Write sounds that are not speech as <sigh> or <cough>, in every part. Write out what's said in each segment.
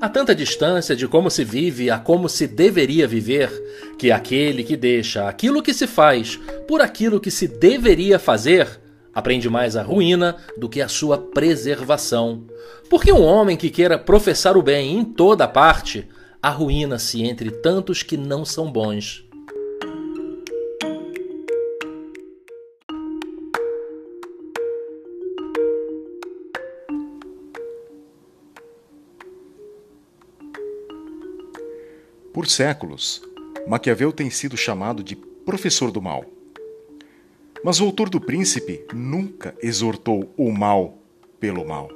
Há tanta distância de como se vive a como se deveria viver, que aquele que deixa aquilo que se faz por aquilo que se deveria fazer aprende mais a ruína do que a sua preservação. Porque um homem que queira professar o bem em toda parte, arruína-se entre tantos que não são bons. Por séculos, Maquiavel tem sido chamado de professor do mal. Mas o autor do Príncipe nunca exortou o mal pelo mal.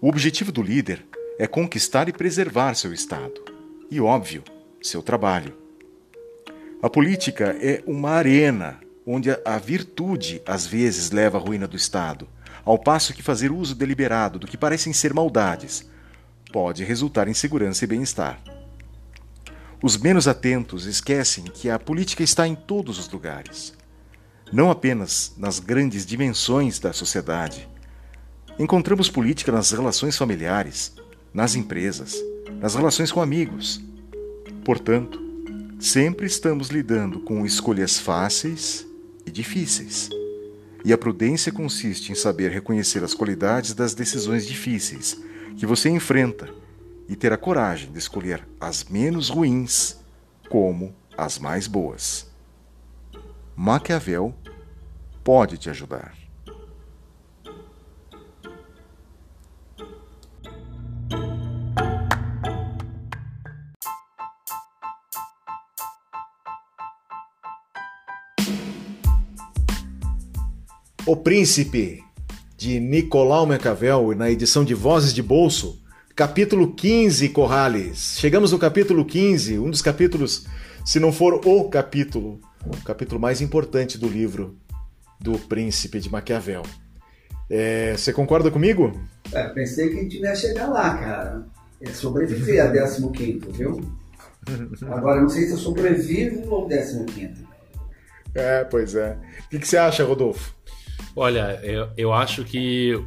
O objetivo do líder é conquistar e preservar seu Estado e, óbvio, seu trabalho. A política é uma arena onde a virtude às vezes leva à ruína do Estado, ao passo que fazer uso deliberado do que parecem ser maldades pode resultar em segurança e bem-estar. Os menos atentos esquecem que a política está em todos os lugares, não apenas nas grandes dimensões da sociedade. Encontramos política nas relações familiares, nas empresas, nas relações com amigos. Portanto, sempre estamos lidando com escolhas fáceis e difíceis. E a prudência consiste em saber reconhecer as qualidades das decisões difíceis que você enfrenta e ter a coragem de escolher as menos ruins como as mais boas. Maquiavel pode te ajudar. O Príncipe, de Nicolau Maquiavel, na edição de Vozes de Bolso, capítulo 15, Corrales. Chegamos no capítulo 15, um dos capítulos, se não for o capítulo, o capítulo mais importante do livro do Príncipe de Maquiavel. É, você concorda comigo? É, pensei que a gente ia chegar lá, cara. É sobreviver a 15, viu? Agora, não sei se eu sobrevivo ao 15. É, pois é. O que, que você acha, Rodolfo? Olha, eu, eu acho que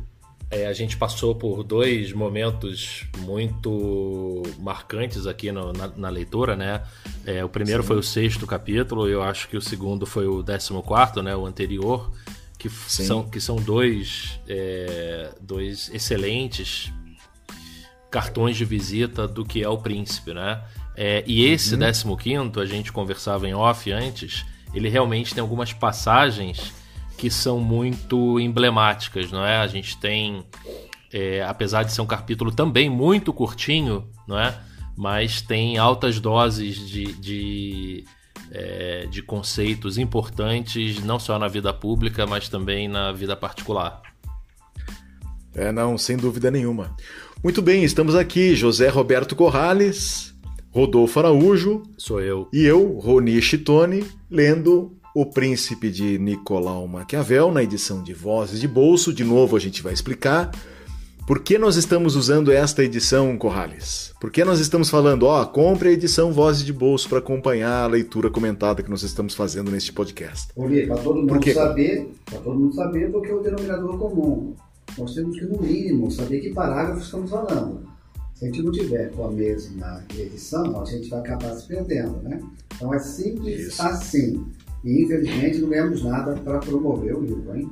é, a gente passou por dois momentos muito marcantes aqui no, na, na, leitura, né? É, o primeiro Sim. foi o sexto capítulo, eu acho que o segundo foi o décimo quarto, né? O anterior, que são, que são dois, é, dois excelentes cartões de visita do que é o príncipe, né? É, e esse uhum. décimo quinto, a gente conversava em off antes, ele realmente tem algumas passagens que são muito emblemáticas, não é? A gente tem, é, apesar de ser um capítulo também muito curtinho, não é? Mas tem altas doses de, de, é, de conceitos importantes, não só na vida pública, mas também na vida particular. É, não, sem dúvida nenhuma. Muito bem, estamos aqui, José Roberto Corrales, Rodolfo Araújo. Sou eu. E eu, Roni Chitone, lendo o Príncipe de Nicolau Maquiavel, na edição de Vozes de Bolso. De novo, a gente vai explicar. Por que nós estamos usando esta edição, Corrales? Por que nós estamos falando, ó, compre a edição Vozes de Bolso para acompanhar a leitura comentada que nós estamos fazendo neste podcast? Para todo mundo saber, para todo mundo saber porque é o denominador comum. Nós temos que, no mínimo, saber que parágrafo estamos falando. Se a gente não tiver com a mesma edição, a gente vai acabar se perdendo, né? Então é simples Isso. assim. E infelizmente não ganhamos nada para promover o livro, hein?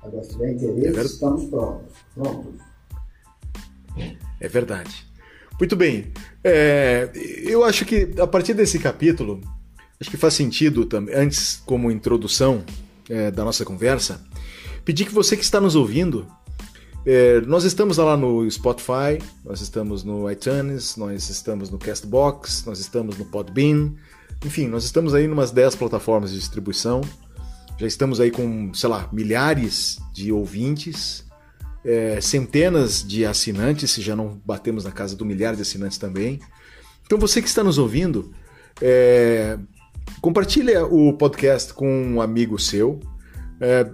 Agora, se tiver interesse, é estamos prontos. prontos. É verdade. Muito bem. É, eu acho que a partir desse capítulo, acho que faz sentido também, antes, como introdução é, da nossa conversa, pedir que você que está nos ouvindo, é, nós estamos lá no Spotify, nós estamos no iTunes, nós estamos no Castbox, nós estamos no Podbean, enfim, nós estamos aí em umas 10 plataformas de distribuição. Já estamos aí com, sei lá, milhares de ouvintes, é, centenas de assinantes, se já não batemos na casa do milhar de assinantes também. Então você que está nos ouvindo, é, compartilha o podcast com um amigo seu, é,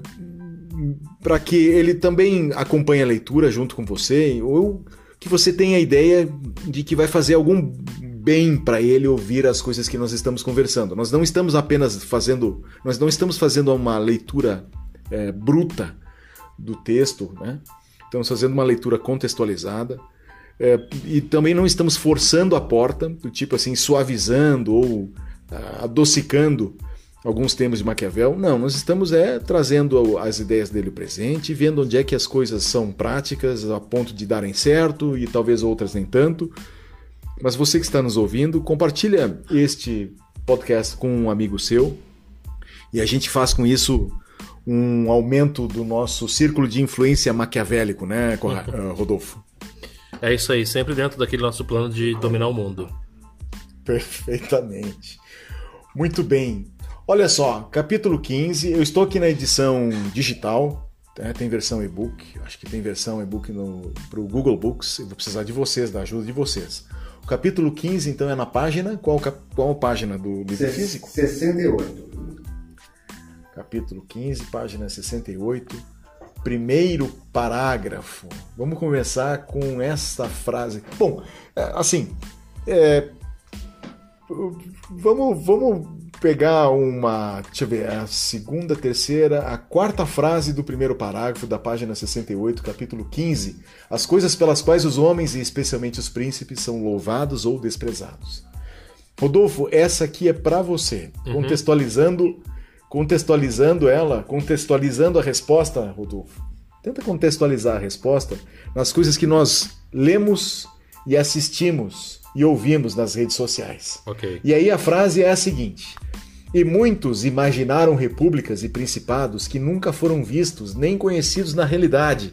para que ele também acompanhe a leitura junto com você, ou que você tenha a ideia de que vai fazer algum bem para ele ouvir as coisas que nós estamos conversando. Nós não estamos apenas fazendo, nós não estamos fazendo uma leitura é, bruta do texto, né? Estamos fazendo uma leitura contextualizada. É, e também não estamos forçando a porta, do tipo assim, suavizando ou ah, adocicando alguns temas de Maquiavel. Não, nós estamos é trazendo as ideias dele presente, vendo onde é que as coisas são práticas a ponto de darem certo e talvez outras nem tanto. Mas você que está nos ouvindo, compartilha este podcast com um amigo seu e a gente faz com isso um aumento do nosso círculo de influência maquiavélico, né, eh, Rodolfo? É isso aí, sempre dentro daquele nosso plano de dominar o mundo. Perfeitamente. Muito bem. Olha só, capítulo 15, eu estou aqui na edição digital, né, tem versão e-book, acho que tem versão e-book para o Google Books, eu vou precisar de vocês, da ajuda de vocês. O capítulo 15, então, é na página, qual, qual página do livro físico? 68. Capítulo 15, página 68 primeiro parágrafo. Vamos começar com esta frase. Bom, é, assim, é, vamos, vamos pegar uma, deixa eu ver, a segunda, terceira, a quarta frase do primeiro parágrafo da página 68, capítulo 15. As coisas pelas quais os homens, e especialmente os príncipes, são louvados ou desprezados. Rodolfo, essa aqui é para você, uhum. contextualizando contextualizando ela, contextualizando a resposta, Rodolfo. Tenta contextualizar a resposta nas coisas que nós lemos e assistimos e ouvimos nas redes sociais. Okay. E aí a frase é a seguinte: E muitos imaginaram repúblicas e principados que nunca foram vistos nem conhecidos na realidade,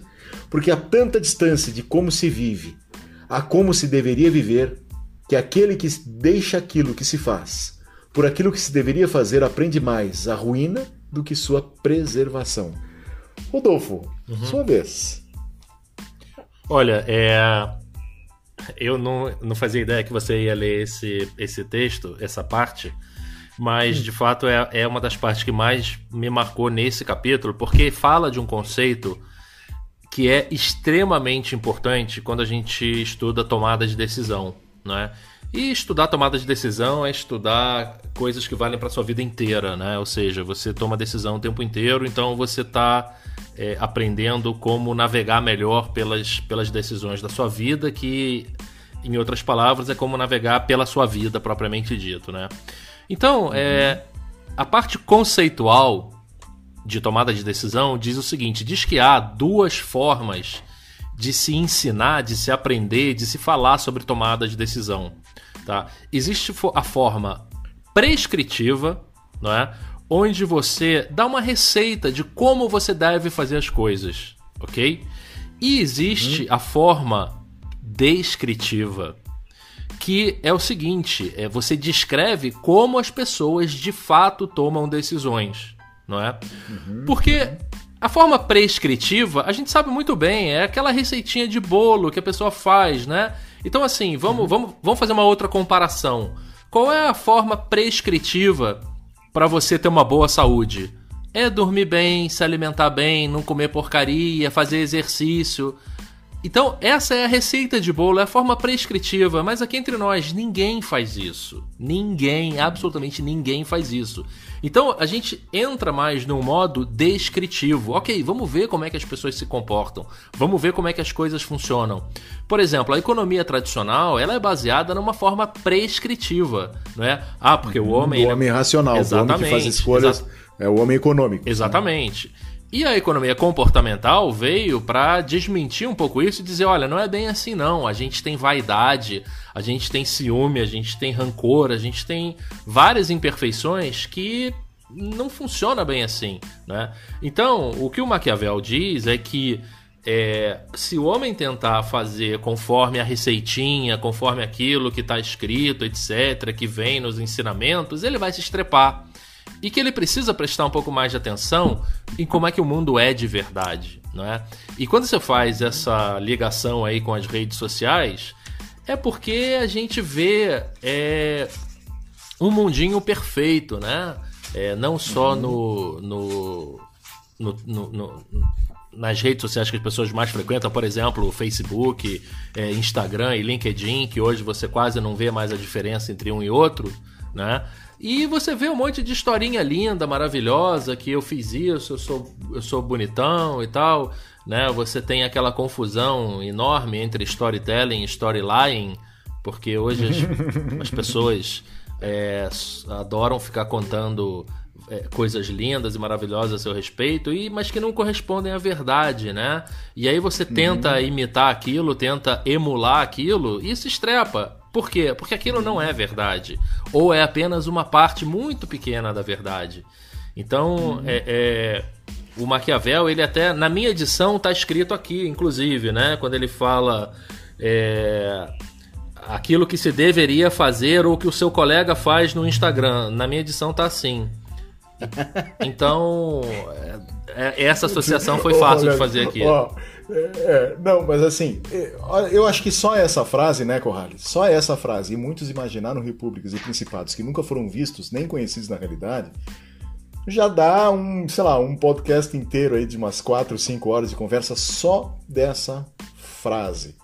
porque há tanta distância de como se vive a como se deveria viver, que aquele que deixa aquilo que se faz por aquilo que se deveria fazer, aprende mais a ruína do que sua preservação. Rodolfo, uhum. sua vez. Olha, é... eu não, não fazia ideia que você ia ler esse, esse texto, essa parte, mas de fato é, é uma das partes que mais me marcou nesse capítulo, porque fala de um conceito que é extremamente importante quando a gente estuda tomada de decisão, não é? E estudar tomada de decisão é estudar coisas que valem para sua vida inteira, né? Ou seja, você toma decisão o tempo inteiro, então você está é, aprendendo como navegar melhor pelas, pelas decisões da sua vida, que, em outras palavras, é como navegar pela sua vida propriamente dito, né? Então, uhum. é, a parte conceitual de tomada de decisão diz o seguinte: diz que há duas formas de se ensinar, de se aprender, de se falar sobre tomada de decisão. Tá? Existe a forma prescritiva, não é? Onde você dá uma receita de como você deve fazer as coisas, ok? E existe uhum. a forma descritiva, que é o seguinte: é você descreve como as pessoas de fato tomam decisões, não é? Uhum. Porque a forma prescritiva, a gente sabe muito bem, é aquela receitinha de bolo que a pessoa faz, né? Então, assim, vamos, uhum. vamos, vamos fazer uma outra comparação. Qual é a forma prescritiva para você ter uma boa saúde? É dormir bem, se alimentar bem, não comer porcaria, fazer exercício. Então, essa é a receita de bolo, é a forma prescritiva, mas aqui entre nós, ninguém faz isso. Ninguém, absolutamente ninguém faz isso. Então, a gente entra mais num modo descritivo. Ok, vamos ver como é que as pessoas se comportam. Vamos ver como é que as coisas funcionam. Por exemplo, a economia tradicional, ela é baseada numa forma prescritiva, não é? Ah, porque o homem... O homem racional, Exatamente. o homem que faz escolhas... Exa... É o homem econômico. Exatamente. Né? E a economia comportamental veio para desmentir um pouco isso e dizer: olha, não é bem assim não. A gente tem vaidade, a gente tem ciúme, a gente tem rancor, a gente tem várias imperfeições que não funciona bem assim, né? Então, o que o Maquiavel diz é que é, se o homem tentar fazer conforme a receitinha, conforme aquilo que está escrito, etc., que vem nos ensinamentos, ele vai se estrepar e que ele precisa prestar um pouco mais de atenção em como é que o mundo é de verdade, não é? E quando você faz essa ligação aí com as redes sociais, é porque a gente vê é, um mundinho perfeito, né? É, não só no, no, no, no, nas redes sociais que as pessoas mais frequentam, por exemplo, o Facebook, é, Instagram e LinkedIn, que hoje você quase não vê mais a diferença entre um e outro, né? E você vê um monte de historinha linda, maravilhosa, que eu fiz isso, eu sou, eu sou bonitão e tal. né? Você tem aquela confusão enorme entre storytelling e storyline, porque hoje as, <laughs> as pessoas é, adoram ficar contando é, coisas lindas e maravilosas a seu respeito, e, mas que não correspondem à verdade, né? E aí você tenta uhum. imitar aquilo, tenta emular aquilo e se estrepa. Por quê? Porque aquilo não é verdade. Ou é apenas uma parte muito pequena da verdade. Então, uhum. é, é, o Maquiavel, ele até, na minha edição, está escrito aqui, inclusive, né? Quando ele fala. É, aquilo que se deveria fazer ou que o seu colega faz no Instagram. Na minha edição tá assim. <laughs> Então, é, é, essa associação foi fácil de fazer aqui. É, é, não, mas assim, é, eu acho que só essa frase, né, Corrales? Só essa frase, e muitos imaginaram repúblicas e principados que nunca foram vistos nem conhecidos na realidade, já dá um, sei lá, um podcast inteiro aí de umas 4, 5 horas de conversa só dessa frase.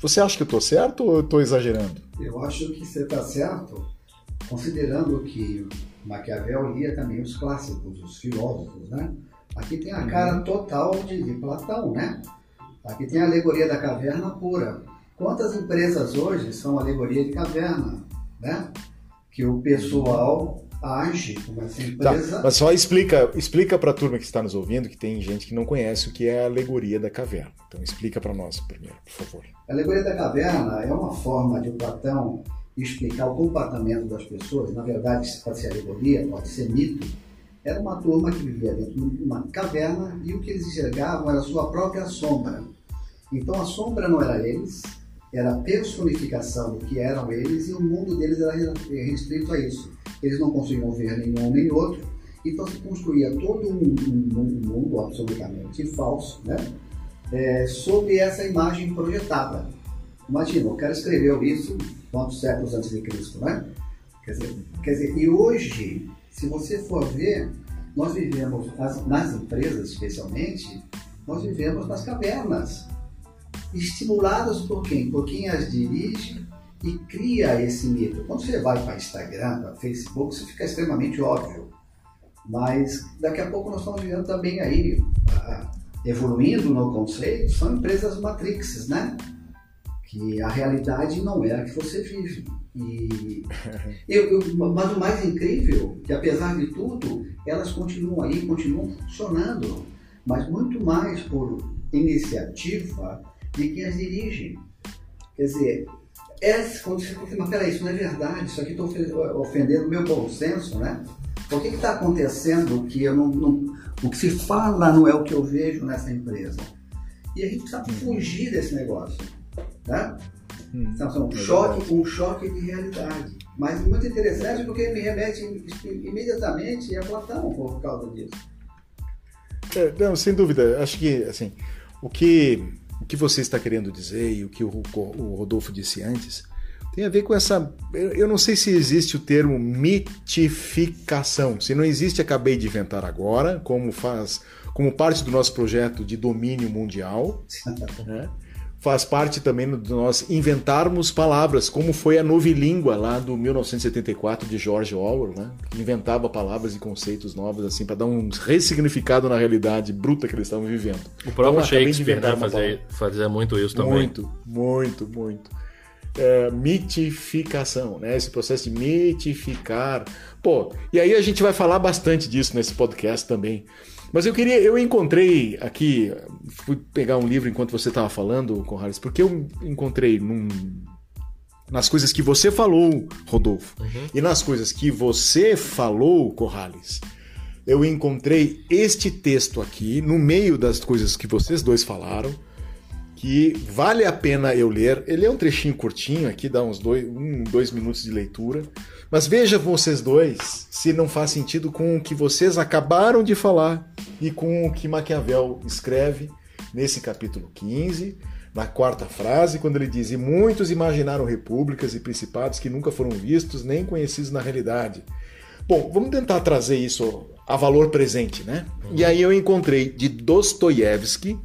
Você acha que eu estou certo ou eu estou exagerando? Eu acho que você está certo, considerando que Maquiavel lia também os clássicos, os filósofos, né? Aqui tem a uhum. cara total de, de Platão, né? Aqui tem a alegoria da caverna pura. Quantas empresas hoje são alegoria de caverna, né? Que o pessoal age como essa tá, empresa. Tá, mas só explica, explica para a turma que está nos ouvindo que tem gente que não conhece o que é a alegoria da caverna. Então explica para nós primeiro, por favor. A alegoria da caverna é uma forma de Platão explicar o comportamento das pessoas, na verdade, pode ser alegoria, pode ser mito, era uma turma que vivia dentro de uma caverna e o que eles enxergavam era a sua própria sombra. Então a sombra não era eles, era a personificação do que eram eles e o mundo deles era restrito a isso. Eles não conseguiam ver nenhum nem outro, então se construía todo um, um, um mundo absolutamente falso, né? É, essa imagem projetada. Imagina, o cara escreveu isso quantos séculos antes de Cristo, né? Quer dizer, quer dizer, e hoje, se você for ver, nós vivemos, as, nas empresas especialmente, nós vivemos nas cavernas, estimuladas por quem? Por quem as dirige e cria esse mito. Quando você vai para Instagram, para Facebook, isso fica extremamente óbvio. Mas daqui a pouco nós estamos vivendo também aí, evoluindo no conceito, são empresas matrixes, né? Que a realidade não é a que você vive. E <laughs> eu, eu, mas o mais incrível que apesar de tudo, elas continuam aí, continuam funcionando, mas muito mais por iniciativa de quem as dirige. Quer dizer, é, quando você fala, mas peraí, isso não é verdade, isso aqui está ofendendo o meu bom senso, né? Por que está acontecendo que eu não, não, o que se fala não é o que eu vejo nessa empresa? E a gente precisa fugir desse negócio. Tá? Hum, então, são um, choque, um choque de realidade. Mas muito interessante porque me remete imediatamente a Platão por causa disso. É, não, sem dúvida. Acho que assim, o que, o que você está querendo dizer e o que o, o Rodolfo disse antes tem a ver com essa. Eu não sei se existe o termo mitificação. Se não existe, acabei de inventar agora, como faz, como parte do nosso projeto de domínio mundial. <laughs> Né? Faz parte também de nós inventarmos palavras, como foi a novilíngua lá do 1974 de George Orwell, né? que inventava palavras e conceitos novos assim para dar um ressignificado na realidade bruta que eles estavam vivendo. O próprio então, Shakespeare né, fazia, fazia muito isso também. Muito, muito, muito. É, mitificação, né? Esse processo de mitificar. Pô, e aí a gente vai falar bastante disso nesse podcast também. Mas eu queria, eu encontrei aqui, fui pegar um livro enquanto você estava falando, Conrades, porque eu encontrei num, nas coisas que você falou, Rodolfo, uhum. e nas coisas que você falou, Corrales, eu encontrei este texto aqui, no meio das coisas que vocês dois falaram, que vale a pena eu ler. Ele é um trechinho curtinho aqui, dá uns dois, um, dois minutos de leitura. Mas veja vocês dois se não faz sentido com o que vocês acabaram de falar e com o que Maquiavel escreve nesse capítulo 15, na quarta frase, quando ele diz: E muitos imaginaram repúblicas e principados que nunca foram vistos nem conhecidos na realidade. Bom, vamos tentar trazer isso a valor presente, né? E aí eu encontrei de Dostoiévski,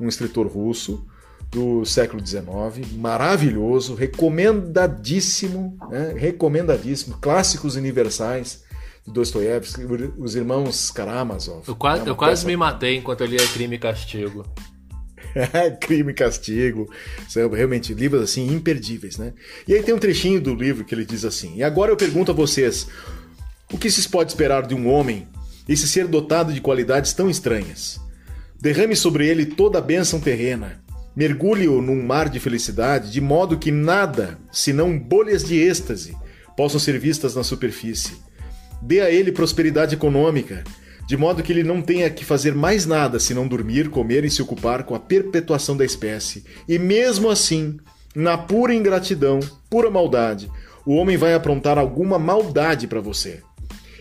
um escritor russo, do século XIX, maravilhoso, recomendadíssimo, né? recomendadíssimo, clássicos universais, de Dostoiévski, os irmãos Karamazov. Eu quase, né, eu quase me matei enquanto eu lia Crime e Castigo. <laughs> Crime e Castigo. São realmente livros assim imperdíveis, né? E aí tem um trechinho do livro que ele diz assim: E agora eu pergunto a vocês: o que se pode esperar de um homem, esse ser dotado de qualidades tão estranhas? Derrame sobre ele toda a bênção terrena. Mergulhe-o num mar de felicidade, de modo que nada, senão bolhas de êxtase, possam ser vistas na superfície. Dê a ele prosperidade econômica, de modo que ele não tenha que fazer mais nada senão dormir, comer e se ocupar com a perpetuação da espécie. E mesmo assim, na pura ingratidão, pura maldade, o homem vai aprontar alguma maldade para você.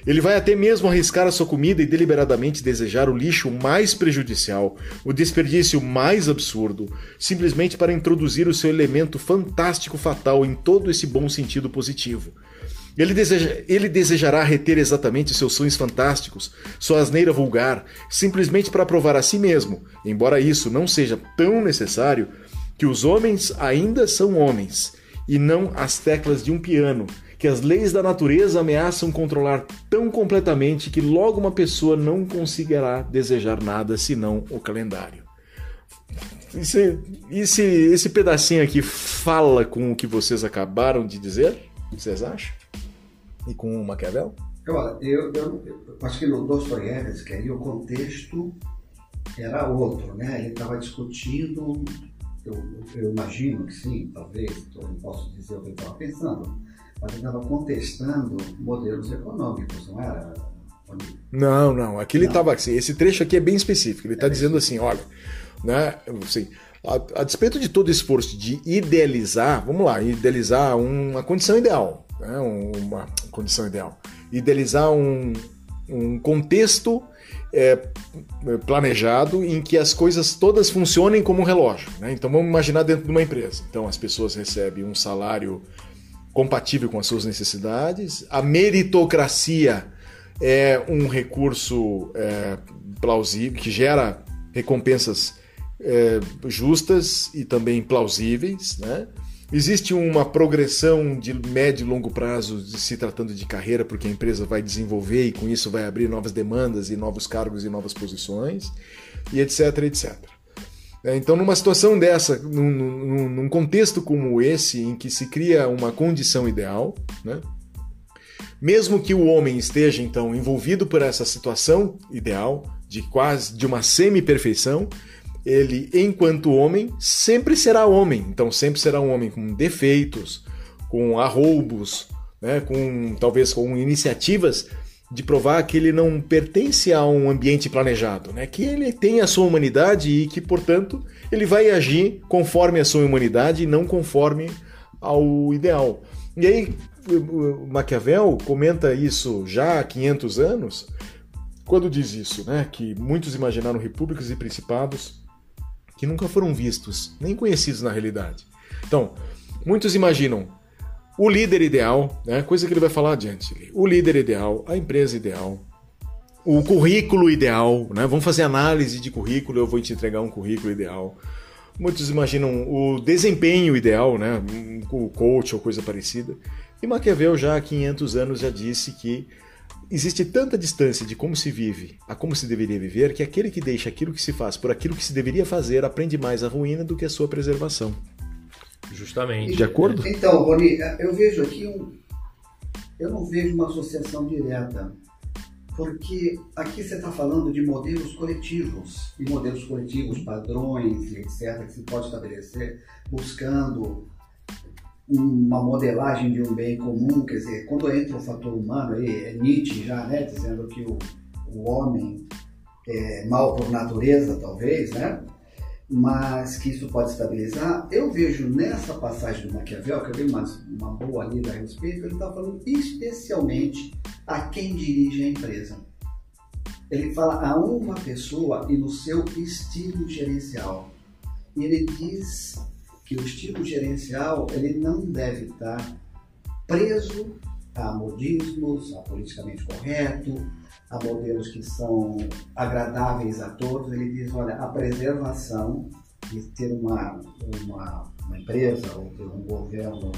Ele vai até mesmo arriscar a sua comida e deliberadamente desejar o lixo mais prejudicial, o desperdício mais absurdo, simplesmente para introduzir o seu elemento fantástico fatal em todo esse bom sentido positivo. Ele, deseja, ele desejará reter exatamente seus sonhos fantásticos, sua asneira vulgar, simplesmente para provar a si mesmo, embora isso não seja tão necessário, que os homens ainda são homens, e não as teclas de um piano, que as leis da natureza ameaçam controlar tão completamente que logo uma pessoa não conseguirá desejar nada senão o calendário. Esse, esse, esse pedacinho aqui fala com o que vocês acabaram de dizer? Vocês acham? e com o Maquiavel? Olha, eu, eu, eu acho que no Dostoiévski aí o contexto era outro, né? Ele estava discutindo, eu, eu, imagino que sim, talvez, eu não posso dizer o que ele estava pensando, mas ele estava contestando modelos econômicos, não era? Não, não. Aqui ele estava assim. Esse trecho aqui é bem específico. Ele está é dizendo assim, olha, né? Assim, a, a despeito de todo esforço de idealizar, vamos lá, idealizar uma condição ideal, né, uma condição ideal. Idealizar um, um contexto é, planejado em que as coisas todas funcionem como um relógio. Né? Então vamos imaginar dentro de uma empresa. Então as pessoas recebem um salário compatível com as suas necessidades, a meritocracia é um recurso é, plausível que gera recompensas é, justas e também plausíveis, né? Existe uma progressão de médio e longo prazo se tratando de carreira, porque a empresa vai desenvolver e com isso vai abrir novas demandas e novos cargos e novas posições, e etc, etc. É, então, numa situação dessa, num, num, contexto como esse, em que se cria uma condição ideal, né? mesmo que o homem esteja então envolvido por essa situação ideal, de quase de uma semi-perfeição, ele, enquanto homem, sempre será homem. Então, sempre será um homem com defeitos, com arroubos, né, com talvez com iniciativas de provar que ele não pertence a um ambiente planejado, né? que ele tem a sua humanidade e que, portanto, ele vai agir conforme a sua humanidade e não conforme ao ideal. E aí, Maquiavel comenta isso já há 500 anos, quando diz isso, né? que muitos imaginaram repúblicas e principados que nunca foram vistos, nem conhecidos na realidade. Então, muitos imaginam o líder ideal, né? coisa que ele vai falar adiante. O líder ideal, a empresa ideal, o currículo ideal, né? Vamos fazer análise de currículo, eu vou te entregar um currículo ideal. Muitos imaginam o desempenho ideal, né? O coach ou coisa parecida. E Maquiavel já há 500 anos já disse que Existe tanta distância de como se vive a como se deveria viver que aquele que deixa aquilo que se faz por aquilo que se deveria fazer aprende mais a ruína do que a sua preservação. Justamente. De acordo? Então, Rony, eu vejo aqui um. Eu não vejo uma associação direta, porque aqui você está falando de modelos coletivos, e modelos coletivos, padrões, etc., que se pode estabelecer buscando uma modelagem de um bem comum, quer dizer, quando entra o fator humano, aí é Nietzsche já, né, dizendo que o, o homem é mal por natureza, talvez, né, mas que isso pode estabilizar. Eu vejo nessa passagem do Maquiavel, que eu dei uma, uma boa lida a respeito, ele está falando especialmente a quem dirige a empresa. Ele fala a uma pessoa e no seu estilo gerencial. E ele diz que o estilo gerencial ele não deve estar preso a modismos, a politicamente correto, a modelos que são agradáveis a todos. Ele diz, olha, a preservação de ter uma, uma, uma empresa ou ter um governo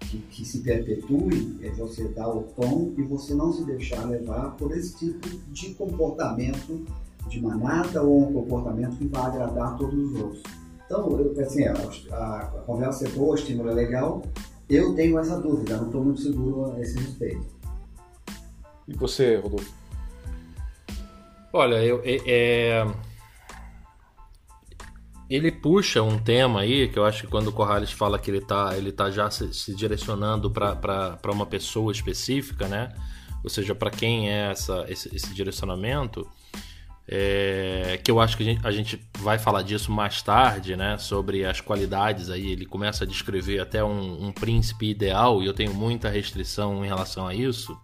que, que, se perpetue é você dar o tom e você não se deixar levar por esse tipo de comportamento de manada ou um comportamento que vai agradar todos os outros. Então, eu, assim, a, a, a conversa é boa, o estímulo é legal, eu tenho essa dúvida, não estou muito seguro a esse respeito. E você, Rodolfo? Olha, eu, é, é, ele puxa um tema aí que eu acho que quando o Corrales fala que ele está ele tá já se, se direcionando para uma pessoa específica, né? Ou seja, para quem é essa, esse, esse direcionamento, é, que eu acho que a gente, a gente, vai falar disso mais tarde, né? Sobre as qualidades aí. Ele começa a descrever até um, um príncipe ideal e eu tenho muita restrição em relação a isso.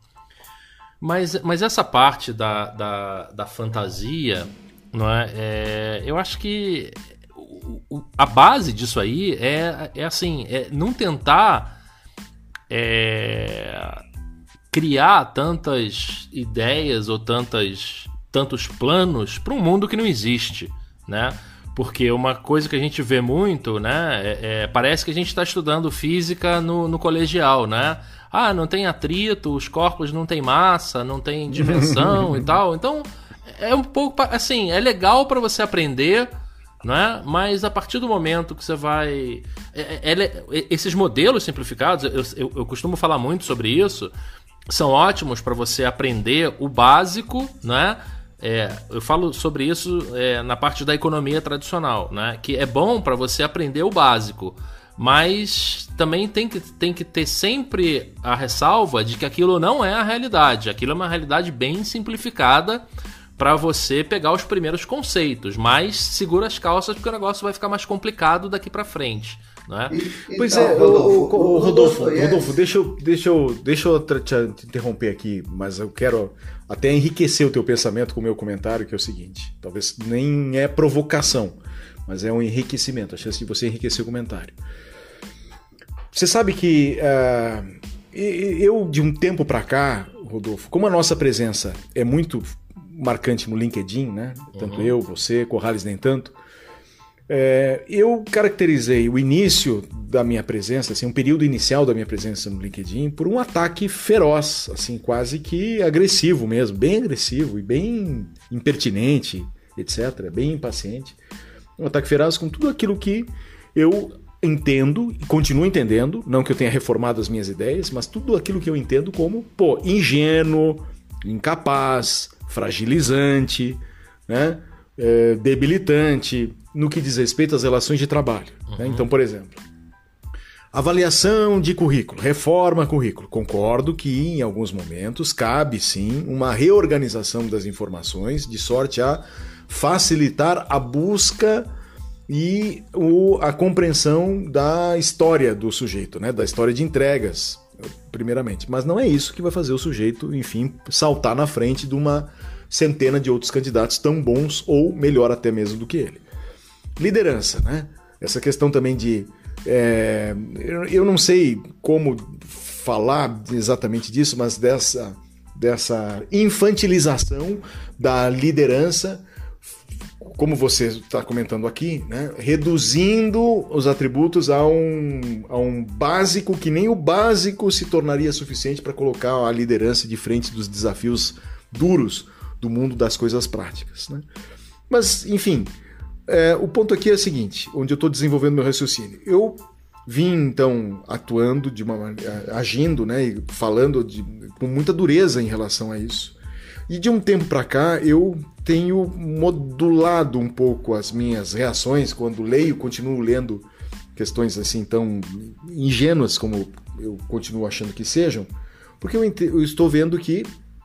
Mas, mas essa parte da, da, da fantasia, não é, é, eu acho que a base disso aí é, é assim, é não tentar é, criar tantas ideias ou tantas tantos planos para um mundo que não existe, né? Porque uma coisa que a gente vê muito, né? É, é, parece que a gente está estudando física no, no colegial, né? Ah, não tem atrito, os corpos não têm massa, não tem <laughs> dimensão e tal. Então, é um pouco assim, é legal para você aprender, né? Mas a partir do momento que você vai. É, é, é esses modelos simplificados, eu, eu, eu, costumo falar muito sobre isso, são ótimos para você aprender o básico, né? É, eu falo sobre isso é, na parte da economia tradicional, né? Que é bom para você aprender o básico, mas também tem que, tem que ter sempre a ressalva de que aquilo não é a realidade. Aquilo é uma realidade bem simplificada para você pegar os primeiros conceitos, mas segura as calças porque o negócio vai ficar mais complicado daqui para frente. Né? pois é, Rodolfo, o, o, Rodolfo, Rodolfo, deixa eu, deixa eu, deixa eu te interromper aqui, mas eu quero até enriquecer o teu pensamento com o meu comentário, que é o seguinte: talvez nem é provocação, mas é um enriquecimento, a chance de você enriquecer o comentário. Você sabe que uh, eu, de um tempo para cá, Rodolfo, como a nossa presença é muito marcante no LinkedIn, né? Tanto uhum. eu, você, Corrales nem tanto. É, eu caracterizei o início da minha presença, assim, um período inicial da minha presença no LinkedIn, por um ataque feroz, assim, quase que agressivo mesmo, bem agressivo e bem impertinente, etc., bem impaciente. Um ataque feroz com tudo aquilo que eu entendo e continuo entendendo, não que eu tenha reformado as minhas ideias, mas tudo aquilo que eu entendo como, pô, ingênuo, incapaz, fragilizante, né? É, debilitante no que diz respeito às relações de trabalho. Né? Uhum. Né? Então, por exemplo, avaliação de currículo, reforma currículo. Concordo que em alguns momentos cabe sim uma reorganização das informações de sorte a facilitar a busca e o, a compreensão da história do sujeito, né? da história de entregas, primeiramente. Mas não é isso que vai fazer o sujeito, enfim, saltar na frente de uma centena de outros candidatos tão bons ou melhor até mesmo do que ele. Liderança, né? Essa questão também de. É, eu não sei como falar exatamente disso, mas dessa, dessa infantilização da liderança como você está comentando aqui, né, reduzindo os atributos a um, a um básico que nem o básico se tornaria suficiente para colocar a liderança de frente dos desafios duros do mundo das coisas práticas. Né? Mas, enfim, é, o ponto aqui é o seguinte, onde eu estou desenvolvendo meu raciocínio. Eu vim então atuando de uma agindo, né, e falando de, com muita dureza em relação a isso. E de um tempo para cá eu tenho modulado um pouco as minhas reações quando leio, continuo lendo questões assim tão ingênuas como eu continuo achando que sejam, porque eu, eu estou vendo que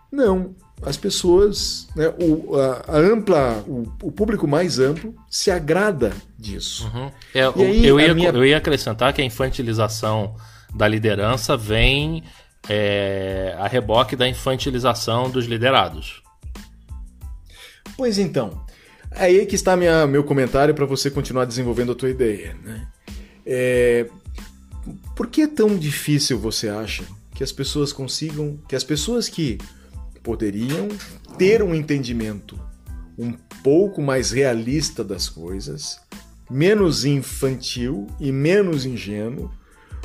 não, as pessoas, né, o, a, a, ampla, o, o, público mais amplo se agrada disso. Uhum. É, aí, eu, ia, minha... eu ia acrescentar que a infantilização da liderança vem é, a reboque da infantilização dos liderados. Pois então, aí que está minha, meu comentário para você continuar desenvolvendo a tua ideia. Né? É, por que é tão difícil você acha que as pessoas consigam, que as pessoas que poderiam ter um entendimento um pouco mais realista das coisas, menos infantil e menos ingênuo,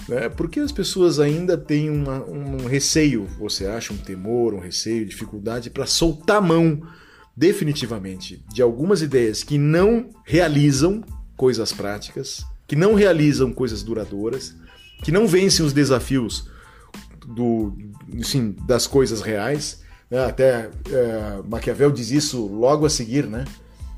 Né? Porque as pessoas ainda têm uma, um receio, você acha, um temor, um receio, dificuldade para soltar mão definitivamente de algumas ideias que não realizam coisas práticas, que não realizam coisas duradouras, que não vencem os desafios do, assim, das coisas reais. Né? Até é, Maquiavel diz isso logo a seguir, né?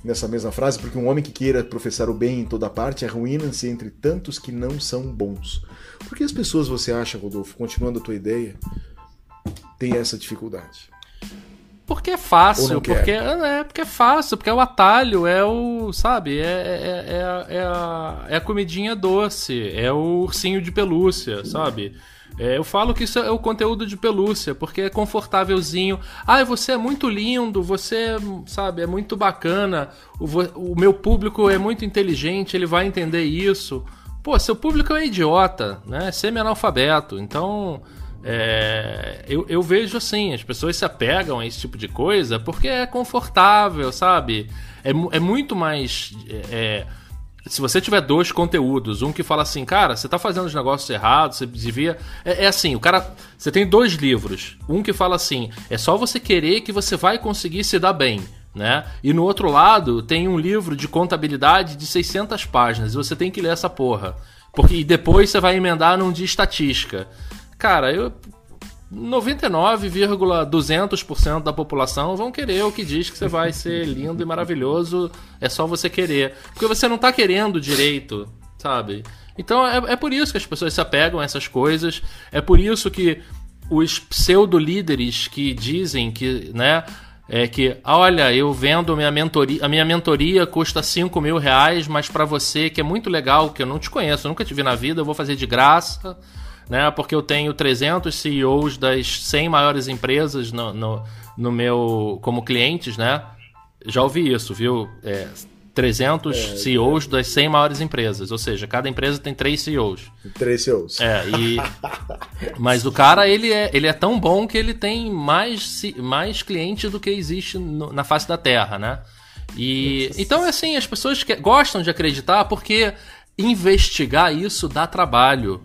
Nessa mesma frase, porque um homem que queira professar o bem em toda parte arruína-se entre tantos que não são bons. Por que as pessoas, você acha, Rodolfo, continuando a tua ideia, têm essa dificuldade? Porque é fácil, porque é, porque é fácil, porque é o atalho, é o, sabe, é, é, é, é, a, é a comidinha doce, é o ursinho de pelúcia, sabe? É, eu falo que isso é o conteúdo de pelúcia, porque é confortávelzinho. Ah, você é muito lindo, você, sabe, é muito bacana, o, o meu público é muito inteligente, ele vai entender isso. Pô, seu público é um idiota, né? É semi-analfabeto, então é, eu, eu vejo assim, as pessoas se apegam a esse tipo de coisa porque é confortável, sabe? É, é muito mais. É, se você tiver dois conteúdos, um que fala assim, cara, você tá fazendo os negócios errados, você devia. É, é, assim, o cara. Você tem dois livros. Um que fala assim, é só você querer que você vai conseguir se dar bem. Né? E no outro lado tem um livro de contabilidade de 600 páginas e você tem que ler essa porra. Porque, e depois você vai emendar num de estatística. Cara, eu 99,200% da população vão querer o que diz que você vai ser lindo e maravilhoso, é só você querer. Porque você não tá querendo direito, sabe? Então é, é por isso que as pessoas se apegam a essas coisas, é por isso que os pseudo-líderes que dizem que, né, é que, olha, eu vendo minha mentoria, a minha mentoria custa 5 mil reais, mas para você que é muito legal, que eu não te conheço, nunca te vi na vida, eu vou fazer de graça né? Porque eu tenho 300 CEOs das 100 maiores empresas no, no, no meu como clientes, né? Já ouvi isso, viu? É, 300 é, CEOs é. das 100 maiores empresas, ou seja, cada empresa tem 3 CEOs. 3 CEOs. É, e <laughs> mas o cara ele é, ele é tão bom que ele tem mais mais clientes do que existe no, na face da Terra, né? E então é assim, as pessoas que, gostam de acreditar porque investigar isso dá trabalho.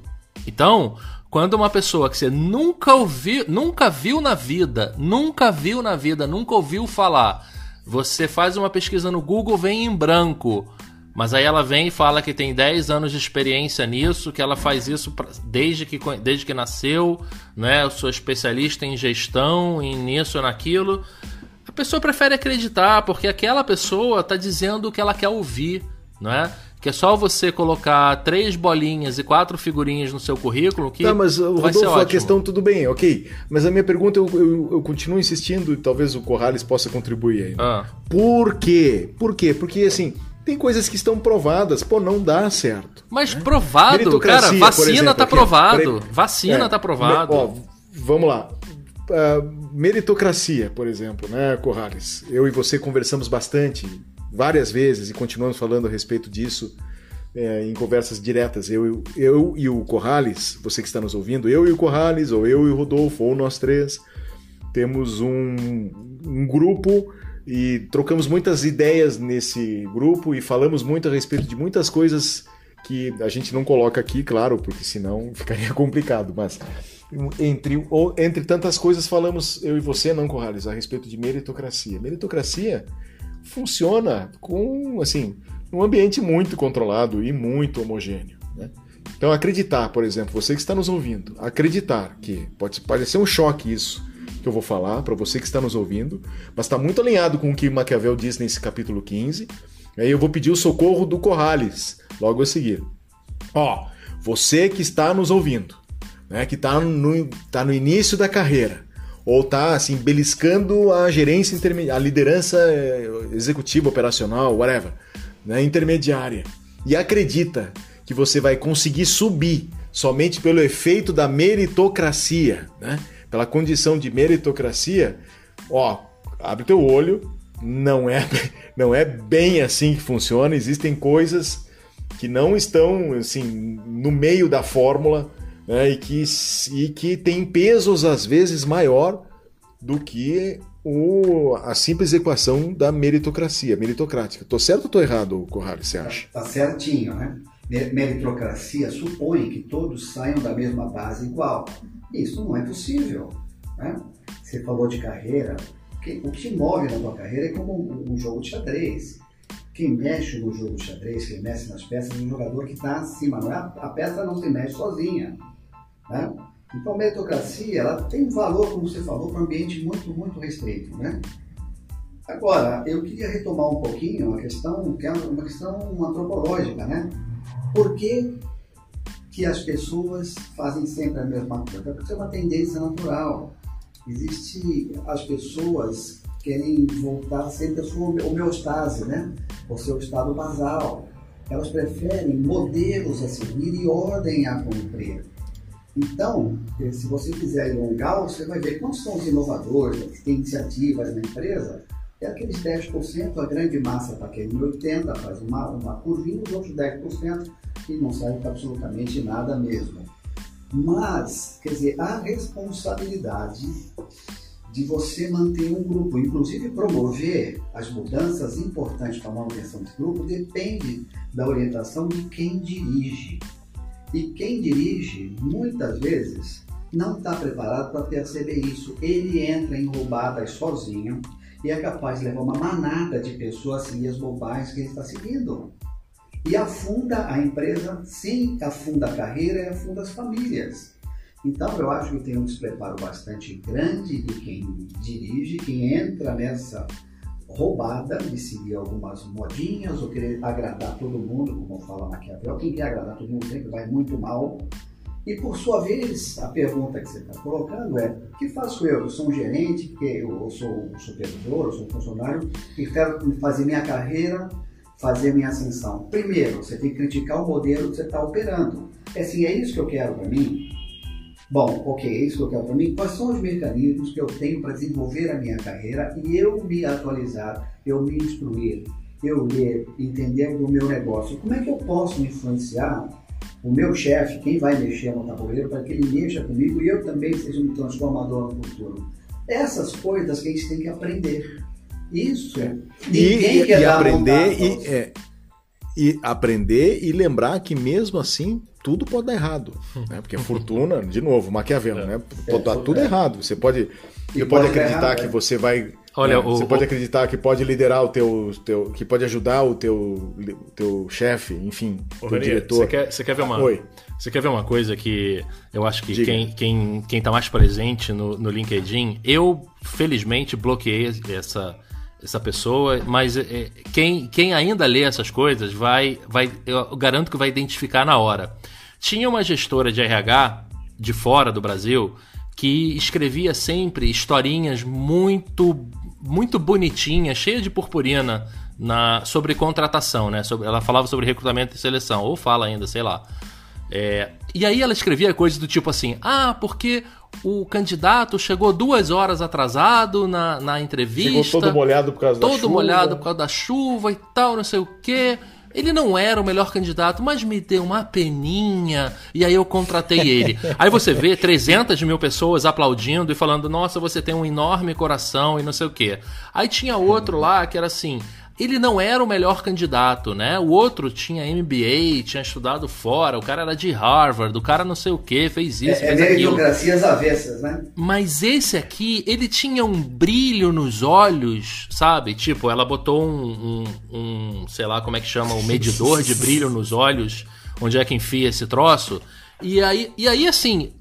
Então, quando uma pessoa que você nunca ouviu, nunca viu na vida, nunca viu na vida, nunca ouviu falar, você faz uma pesquisa no Google, vem em branco. Mas aí ela vem e fala que tem 10 anos de experiência nisso, que ela faz isso desde que, desde que nasceu, né? Eu sou especialista em gestão, em nisso ou naquilo. A pessoa prefere acreditar, porque aquela pessoa está dizendo o que ela quer ouvir, não é? Que é só você colocar três bolinhas e quatro figurinhas no seu currículo que tá, mas Rodolfo, a questão tudo bem, ok. Mas a minha pergunta eu, eu, eu continuo insistindo e talvez o Corrales possa contribuir aí. Né? Ah. Por quê? Por quê? Porque assim tem coisas que estão provadas, pô, não dá certo. Mas né? provado, cara, vacina exemplo, tá provado. Vacina é, tá provado. Ó, vamos lá. Uh, meritocracia, por exemplo, né, Corrales? Eu e você conversamos bastante várias vezes e continuamos falando a respeito disso é, em conversas diretas. Eu, eu e o Corrales, você que está nos ouvindo, eu e o Corrales, ou eu e o Rodolfo, ou nós três, temos um, um grupo e trocamos muitas ideias nesse grupo e falamos muito a respeito de muitas coisas que a gente não coloca aqui, claro, porque senão <laughs> ficaria complicado, mas entre, entre tantas coisas falamos, eu e você, não, Corrales, a respeito de meritocracia. Meritocracia funciona com, assim, um ambiente muito controlado e muito homogêneo. Né? Então, acreditar, por exemplo, você que está nos ouvindo, acreditar que pode parecer um choque isso que eu vou falar para você que está nos ouvindo, mas está muito alinhado com o que Maquiavel diz nesse capítulo 15. Aí eu vou pedir o socorro do Corrales logo a seguir. Ó, você que está nos ouvindo, né, que está no, tá no início da carreira, ou tá assim beliscando a gerência intermediária, a liderança eh, executiva, operacional, whatever, né, intermediária, e acredita que você vai conseguir subir somente pelo efeito da meritocracia, né? Pela condição de meritocracia, ó, abre teu olho, não é <laughs> não é bem assim que funciona, existem coisas que não estão assim no meio da fórmula né, e, que, e que tem pesos às vezes maior do que o, a simples equação da meritocracia, meritocrática. Tô certo ou tô errado, Corrales, você acha? Tá, tá certinho, né? meritocracia supõe que todos saiam da mesma base igual. Isso não é possível. Né? Você falou de carreira. O que move na tua carreira é como um jogo de xadrez. Quem mexe no jogo de xadrez, quem mexe nas peças, é um jogador que está acima. Não é? A peça não se mexe sozinha. Né? Então a meritocracia ela tem um valor, como você falou, para um ambiente muito, muito restrito. Né? Agora, eu queria retomar um pouquinho a questão, que é uma questão antropológica, né? Por que, que as pessoas fazem sempre a mesma coisa? Porque é uma tendência natural. Existe as pessoas querem voltar sempre à sua homeostase, né? O seu estado basal. Elas preferem modelos a seguir e ordem a cumprir. Então, se você fizer alongar, você vai ver quantos são os inovadores, que têm iniciativas na empresa, é aqueles 10%, a grande massa está querendo 80%, faz uma, uma curvinha, os outros 10% que não serve para absolutamente nada mesmo. Mas, quer dizer, a responsabilidade de você manter um grupo, inclusive promover as mudanças importantes para a manutenção desse grupo, depende da orientação de quem dirige. E quem dirige, muitas vezes, não está preparado para perceber isso. Ele entra em roubadas sozinho e é capaz de levar uma manada de pessoas a seguir as bobagens que ele está seguindo. E afunda a empresa, sim, afunda a carreira e afunda as famílias. Então eu acho que tem um despreparo bastante grande de quem dirige, quem entra nessa roubada de seguir algumas modinhas ou querer agradar todo mundo, como fala Maquiavel. Quem quer agradar todo mundo sempre vai muito mal e por sua vez, a pergunta que você está colocando é: o que faço eu? Eu sou um gerente, eu sou um supervisor, eu sou um funcionário e quero fazer minha carreira, fazer minha ascensão. Primeiro, você tem que criticar o modelo que você está operando. É assim, é isso que eu quero para mim? Bom, ok, é isso que eu quero para mim. Quais são os mecanismos que eu tenho para desenvolver a minha carreira e eu me atualizar, eu me instruir, eu ler, entender do meu negócio? Como é que eu posso influenciar o meu chefe, quem vai mexer no tabuleiro, para que ele mexa comigo e eu também seja um transformador no futuro. Essas coisas que a gente tem que aprender. Isso. É. Ninguém e, quer e aprender e, é, e aprender e lembrar que mesmo assim tudo pode dar errado, né? Porque fortuna, de novo, Maquiavel, é. né? Pode dar tudo é. errado. Você pode, você pode acreditar errado, que é. você vai Olha, é, o, você pode acreditar que pode liderar o teu, teu que pode ajudar o teu, teu chefe, enfim, o teu diretor. Você quer, você quer ver uma, Oi. Você quer ver uma coisa que eu acho que quem, quem, quem tá mais presente no, no LinkedIn, eu felizmente bloqueei essa, essa pessoa, mas é, quem, quem ainda lê essas coisas vai, vai, eu garanto que vai identificar na hora. Tinha uma gestora de RH de fora do Brasil que escrevia sempre historinhas muito muito bonitinha, cheia de purpurina na, sobre contratação, né? Sobre, ela falava sobre recrutamento e seleção, ou fala ainda, sei lá. É, e aí ela escrevia coisas do tipo assim: ah, porque o candidato chegou duas horas atrasado na, na entrevista. Chegou todo molhado por causa da chuva. Todo molhado por causa da chuva e tal, não sei o quê. Ele não era o melhor candidato, mas me deu uma peninha e aí eu contratei ele. <laughs> aí você vê 300 mil pessoas aplaudindo e falando: Nossa, você tem um enorme coração e não sei o quê. Aí tinha outro lá que era assim: ele não era o melhor candidato, né? O outro tinha MBA, tinha estudado fora, o cara era de Harvard, o cara não sei o que, fez isso, é, fez é meritocracias avessas, né? Mas esse aqui, ele tinha um brilho nos olhos, sabe? Tipo, ela botou um, um, um sei lá como é que chama, um medidor de brilho nos olhos, onde é que enfia esse troço. E aí, e aí assim,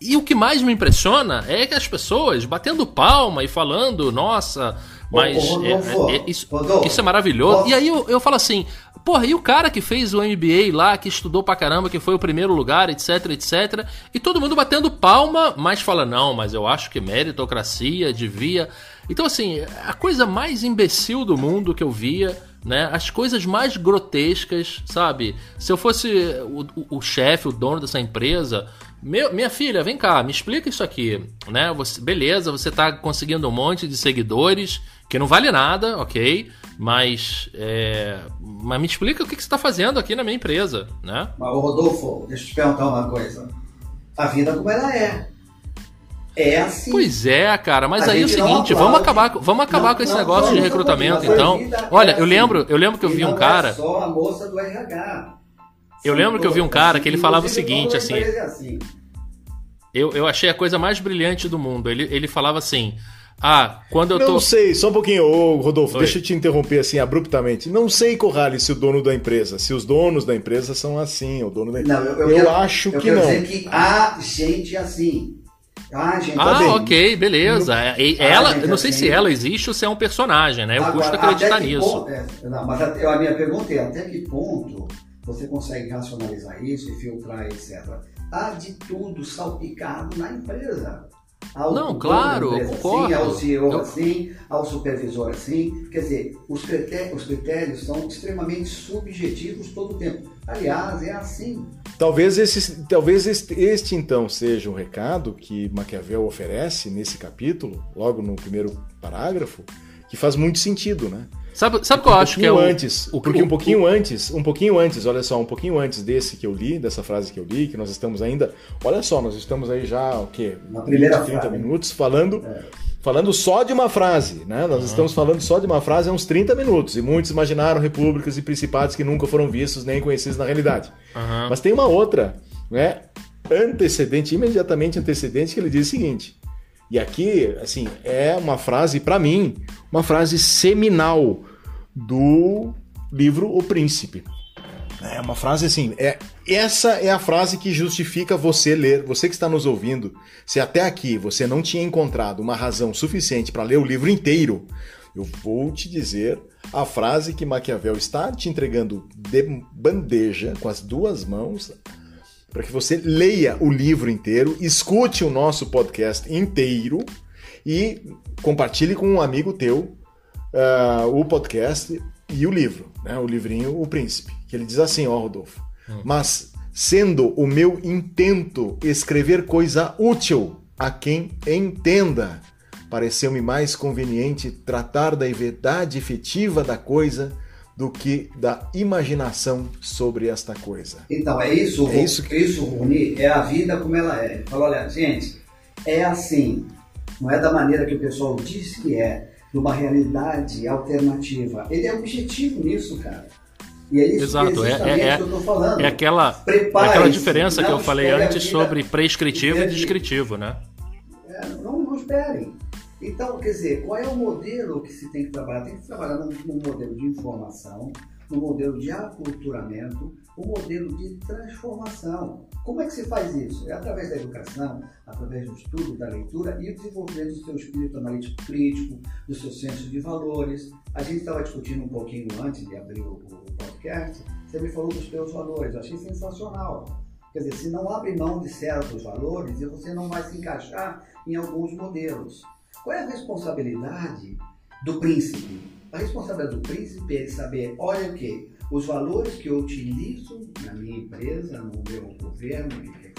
e o que mais me impressiona é que as pessoas batendo palma e falando, nossa, mas é, é, é, isso, isso, é maravilhoso. E aí eu, eu falo assim, porra, e o cara que fez o MBA lá, que estudou pra caramba, que foi o primeiro lugar, etc, etc. E todo mundo batendo palma, mas fala, não, mas eu acho que meritocracia devia. Então, assim, a coisa mais imbecil do mundo que eu via né? As coisas mais grotescas, sabe? Se eu fosse o, o, o chefe, o dono dessa empresa, meu, minha filha, vem cá, me explica isso aqui, né? Você, beleza, você está conseguindo um monte de seguidores, que não vale nada, ok? Mas, é, mas me explica o que, que você está fazendo aqui na minha empresa, né? Mas, Rodolfo, deixa eu te perguntar uma coisa. A vida como ela é. É assim. Pois é, cara, mas a aí é o seguinte, vamos acabar, vamos acabar não, com esse não, negócio não, de recrutamento, então. Olha, eu lembro, eu lembro que eu vi um cara. Só a moça do RH. Eu lembro que eu vi um cara que ele falava o seguinte, assim, assim. Eu, eu achei a coisa mais brilhante do mundo. Ele, ele falava assim: Ah, quando eu tô. Não sei, só um pouquinho, ô Rodolfo, Oi. deixa eu te interromper assim abruptamente. Não sei, Corrales, se o dono da empresa, se os donos da empresa são assim, o dono da Não, eu, eu, eu quero, acho eu que não. Dizer que há gente assim. Ah, gente, ah tá ok, beleza. E, ela, eu não sei assim. se ela existe ou se é um personagem, né? Eu Agora, custa acreditar nisso. Ponto, é, não, mas a, a minha pergunta é até que ponto você consegue racionalizar isso e filtrar, etc. Há de tudo salpicado na empresa. Ao não, claro, concordo. Assim, ao CEO eu... assim, ao supervisor assim. Quer dizer, os critérios, os critérios são extremamente subjetivos todo o tempo. Aliás, é assim. Talvez, esse, talvez este, este então seja o recado que Maquiavel oferece nesse capítulo, logo no primeiro parágrafo, que faz muito sentido, né? Sabe, sabe o que eu acho que é o antes, o, porque um pouquinho o, antes, um pouquinho antes, olha só, um pouquinho antes desse que eu li, dessa frase que eu li, que nós estamos ainda, olha só, nós estamos aí já o quê? Na primeira 20, 30 frase. minutos falando é. falando só de uma frase, né? Nós uhum. estamos falando só de uma frase há uns 30 minutos e muitos imaginaram repúblicas e principados que nunca foram vistos nem conhecidos na realidade. Uhum. Mas tem uma outra, né? Antecedente, imediatamente antecedente que ele diz o seguinte: e aqui, assim, é uma frase, para mim, uma frase seminal do livro O Príncipe. É uma frase assim, é, essa é a frase que justifica você ler, você que está nos ouvindo. Se até aqui você não tinha encontrado uma razão suficiente para ler o livro inteiro, eu vou te dizer a frase que Maquiavel está te entregando de bandeja, com as duas mãos, para que você leia o livro inteiro, escute o nosso podcast inteiro e compartilhe com um amigo teu uh, o podcast e o livro, né? o livrinho O Príncipe, que ele diz assim, ó Rodolfo, hum. mas sendo o meu intento escrever coisa útil a quem entenda, pareceu-me mais conveniente tratar da verdade efetiva da coisa do que da imaginação sobre esta coisa. Então, é isso, é isso, que... isso Rony, é a vida como ela é. Fala, olha, gente, é assim, não é da maneira que o pessoal diz que é, numa realidade alternativa. Ele é objetivo nisso, cara. E é isso Exato, é, é, é, que eu tô falando. É aquela, é aquela diferença que eu falei antes sobre prescritivo e descritivo, né? É, não, não esperem. Então, quer dizer, qual é o modelo que se tem que trabalhar? Tem que trabalhar num, num modelo de informação, num modelo de aculturamento, um modelo de transformação. Como é que se faz isso? É através da educação, através do estudo, da leitura e o desenvolvimento do seu espírito analítico crítico, do seu senso de valores. A gente estava discutindo um pouquinho antes de abrir o, o podcast, você me falou dos seus valores, eu achei sensacional. Quer dizer, se não abre mão de certos valores, você não vai se encaixar em alguns modelos. Qual é a responsabilidade do príncipe? A responsabilidade do príncipe é saber, olha o que, os valores que eu utilizo na minha empresa, no meu governo,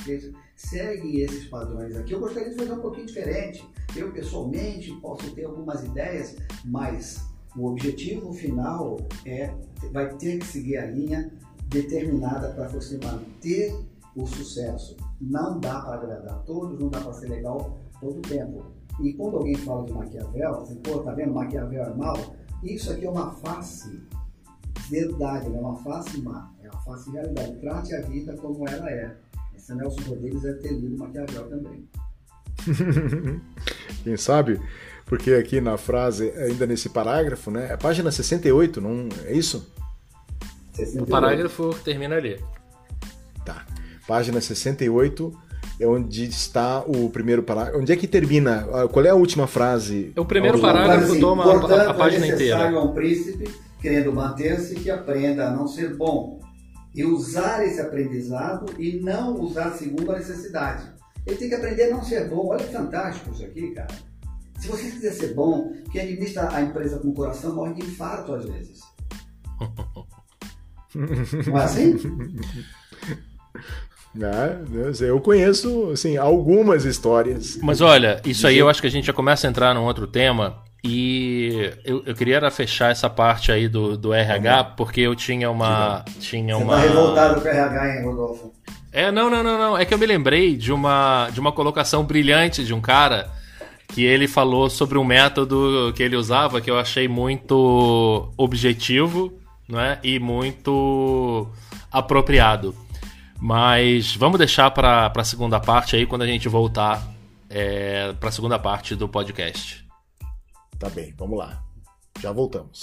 que seguem esses padrões aqui. Eu gostaria de fazer um pouquinho diferente. Eu, pessoalmente, posso ter algumas ideias, mas o objetivo final é vai ter que seguir a linha determinada para você manter o sucesso. Não dá para agradar todos, não dá para ser legal todo o tempo. E quando alguém fala de Maquiavel, assim, pô, tá vendo, Maquiavel é mal? Isso aqui é uma face verdade, é uma face má, é uma face realidade. Trate a vida como ela é. Esse Nelson Rodrigues deve ter lido Maquiavel também. <laughs> Quem sabe? Porque aqui na frase, ainda nesse parágrafo, né? É página 68, não é isso? 68. O parágrafo termina ali. Tá. Página 68 é onde está o primeiro parágrafo. Onde é que termina? Ah, qual é a última frase? O primeiro parágrafo toma portanto, a, a página é inteira. um príncipe querendo manter-se que aprenda a não ser bom e usar esse aprendizado e não usar segundo a necessidade. Ele tem que aprender a não ser bom. Olha que fantástico isso aqui, cara. Se você quiser ser bom, quem administra a empresa com o coração morre de infarto às vezes. <laughs> Não é assim? Né? Eu conheço assim, algumas histórias. Mas olha, isso aí eu acho que a gente já começa a entrar num outro tema. E eu, eu queria fechar essa parte aí do, do RH, porque eu tinha uma. Tinha Você uma... tá revoltado com o RH, hein, Rodolfo? É, não, não, não, não. É que eu me lembrei de uma, de uma colocação brilhante de um cara que ele falou sobre um método que ele usava que eu achei muito objetivo, não é? E muito apropriado. Mas vamos deixar para a segunda parte aí quando a gente voltar é, para a segunda parte do podcast. Tá bem, vamos lá. Já voltamos.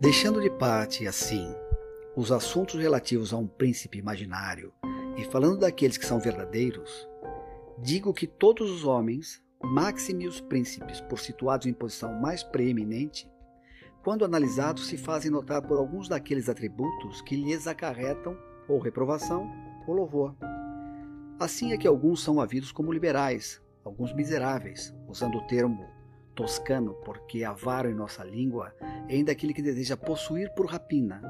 Deixando de parte, assim, os assuntos relativos a um príncipe imaginário e falando daqueles que são verdadeiros, digo que todos os homens, máxime os príncipes, por situados em posição mais preeminente, quando analisados se fazem notar por alguns daqueles atributos que lhes acarretam ou reprovação ou louvor. Assim é que alguns são havidos como liberais, alguns miseráveis, usando o termo toscano, porque avaro em nossa língua é ainda aquele que deseja possuir por rapina,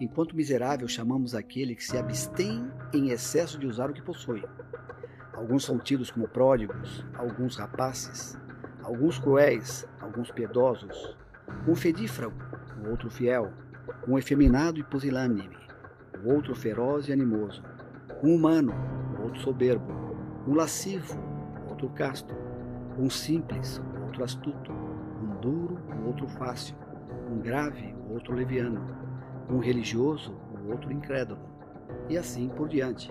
enquanto miserável chamamos aquele que se abstém em excesso de usar o que possui. Alguns são tidos como pródigos, alguns rapazes, alguns cruéis, alguns piedosos, um fedífrago, o outro fiel, um efeminado e pusilânime, o outro feroz e animoso, um humano, o outro soberbo, um lascivo, o outro casto, um simples, outro astuto, um duro, o outro fácil, um grave, o outro leviano, um religioso, o outro incrédulo, e assim por diante.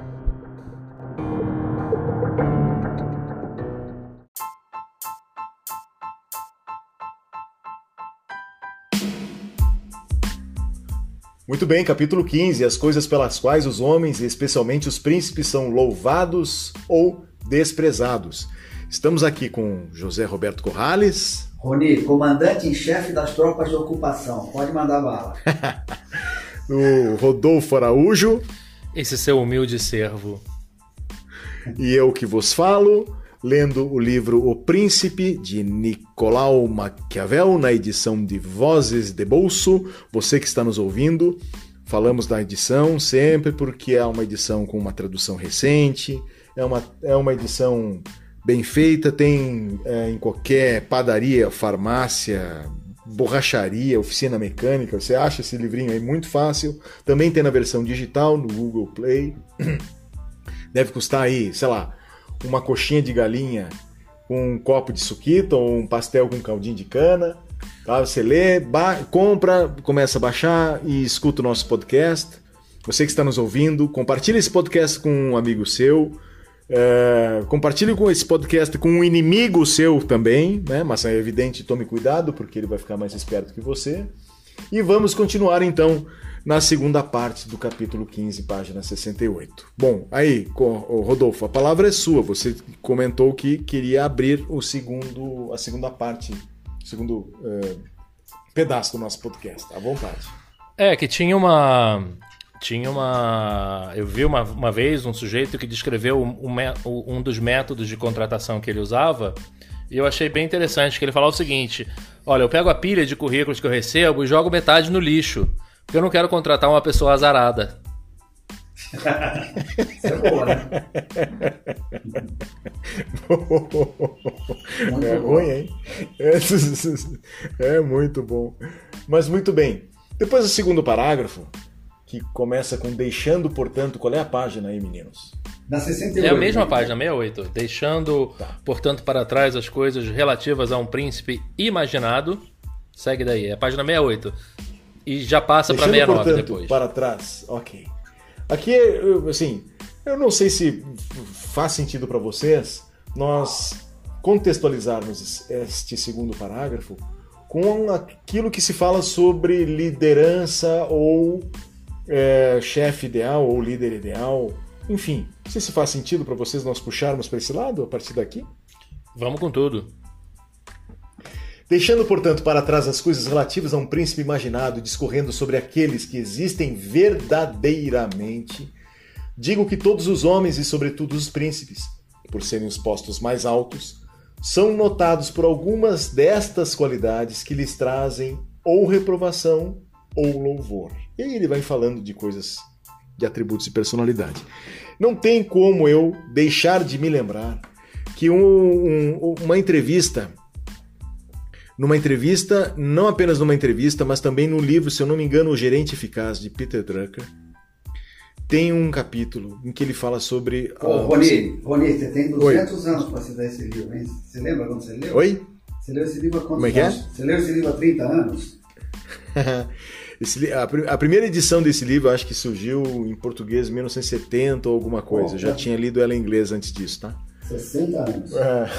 Muito bem, capítulo 15: As coisas pelas quais os homens, e especialmente os príncipes, são louvados ou desprezados. Estamos aqui com José Roberto Corrales. Roni, comandante em chefe das tropas de ocupação. Pode mandar bala. <laughs> o Rodolfo Araújo. Esse seu humilde servo. E eu que vos falo, lendo o livro O Príncipe, de Nicolau Maquiavel, na edição de Vozes de Bolso. Você que está nos ouvindo, falamos da edição sempre porque é uma edição com uma tradução recente, é uma, é uma edição bem feita, tem é, em qualquer padaria, farmácia, borracharia, oficina mecânica. Você acha esse livrinho aí muito fácil. Também tem na versão digital no Google Play. <clears throat> Deve custar aí, sei lá, uma coxinha de galinha com um copo de suquita ou um pastel com caldinho de cana. Tá? Você lê, compra, começa a baixar e escuta o nosso podcast. Você que está nos ouvindo, compartilhe esse podcast com um amigo seu. É, compartilhe com esse podcast com um inimigo seu também, né? Mas é evidente, tome cuidado, porque ele vai ficar mais esperto que você. E vamos continuar então na segunda parte do capítulo 15, página 68. Bom, aí, Rodolfo, a palavra é sua. Você comentou que queria abrir o segundo, a segunda parte, segundo é, pedaço do nosso podcast. À vontade. É, que tinha uma tinha uma. Eu vi uma, uma vez um sujeito que descreveu um, um dos métodos de contratação que ele usava. E eu achei bem interessante que ele falava o seguinte: Olha, eu pego a pilha de currículos que eu recebo e jogo metade no lixo. Porque eu não quero contratar uma pessoa azarada. <laughs> Isso é boa, né? <laughs> é ruim, hein? É, <laughs> é muito bom. Mas muito bem. Depois do segundo parágrafo, que começa com deixando, portanto, qual é a página aí, meninos? Na 68. É a mesma né? página, 68. Deixando, tá. portanto, para trás as coisas relativas a um príncipe imaginado. Segue daí, é a página 68. E já passa para 69 portanto, depois. para trás, ok. Aqui, assim, eu não sei se faz sentido para vocês nós contextualizarmos este segundo parágrafo com aquilo que se fala sobre liderança ou é, chefe ideal ou líder ideal. Enfim, não sei se faz sentido para vocês nós puxarmos para esse lado a partir daqui. Vamos com tudo. Deixando, portanto, para trás as coisas relativas a um príncipe imaginado, discorrendo sobre aqueles que existem verdadeiramente, digo que todos os homens e, sobretudo, os príncipes, por serem os postos mais altos, são notados por algumas destas qualidades que lhes trazem ou reprovação ou louvor. E aí ele vai falando de coisas, de atributos de personalidade. Não tem como eu deixar de me lembrar que um, um, uma entrevista, numa entrevista, não apenas numa entrevista, mas também no livro, se eu não me engano, O Gerente Eficaz, de Peter Drucker, tem um capítulo em que ele fala sobre. Ô, uh, Rony, Rony, você tem 200 Oi. anos para citar esse livro, hein? Você lembra quando você leu? Oi? Você leu esse livro há quantos Como é que é? Você leu esse livro há 30 anos? <laughs> esse, a, a, primeira edição desse livro, acho que surgiu em português em 1970 ou alguma coisa. Oh, eu já é. tinha lido ela em inglês antes disso, tá? 60 anos. É,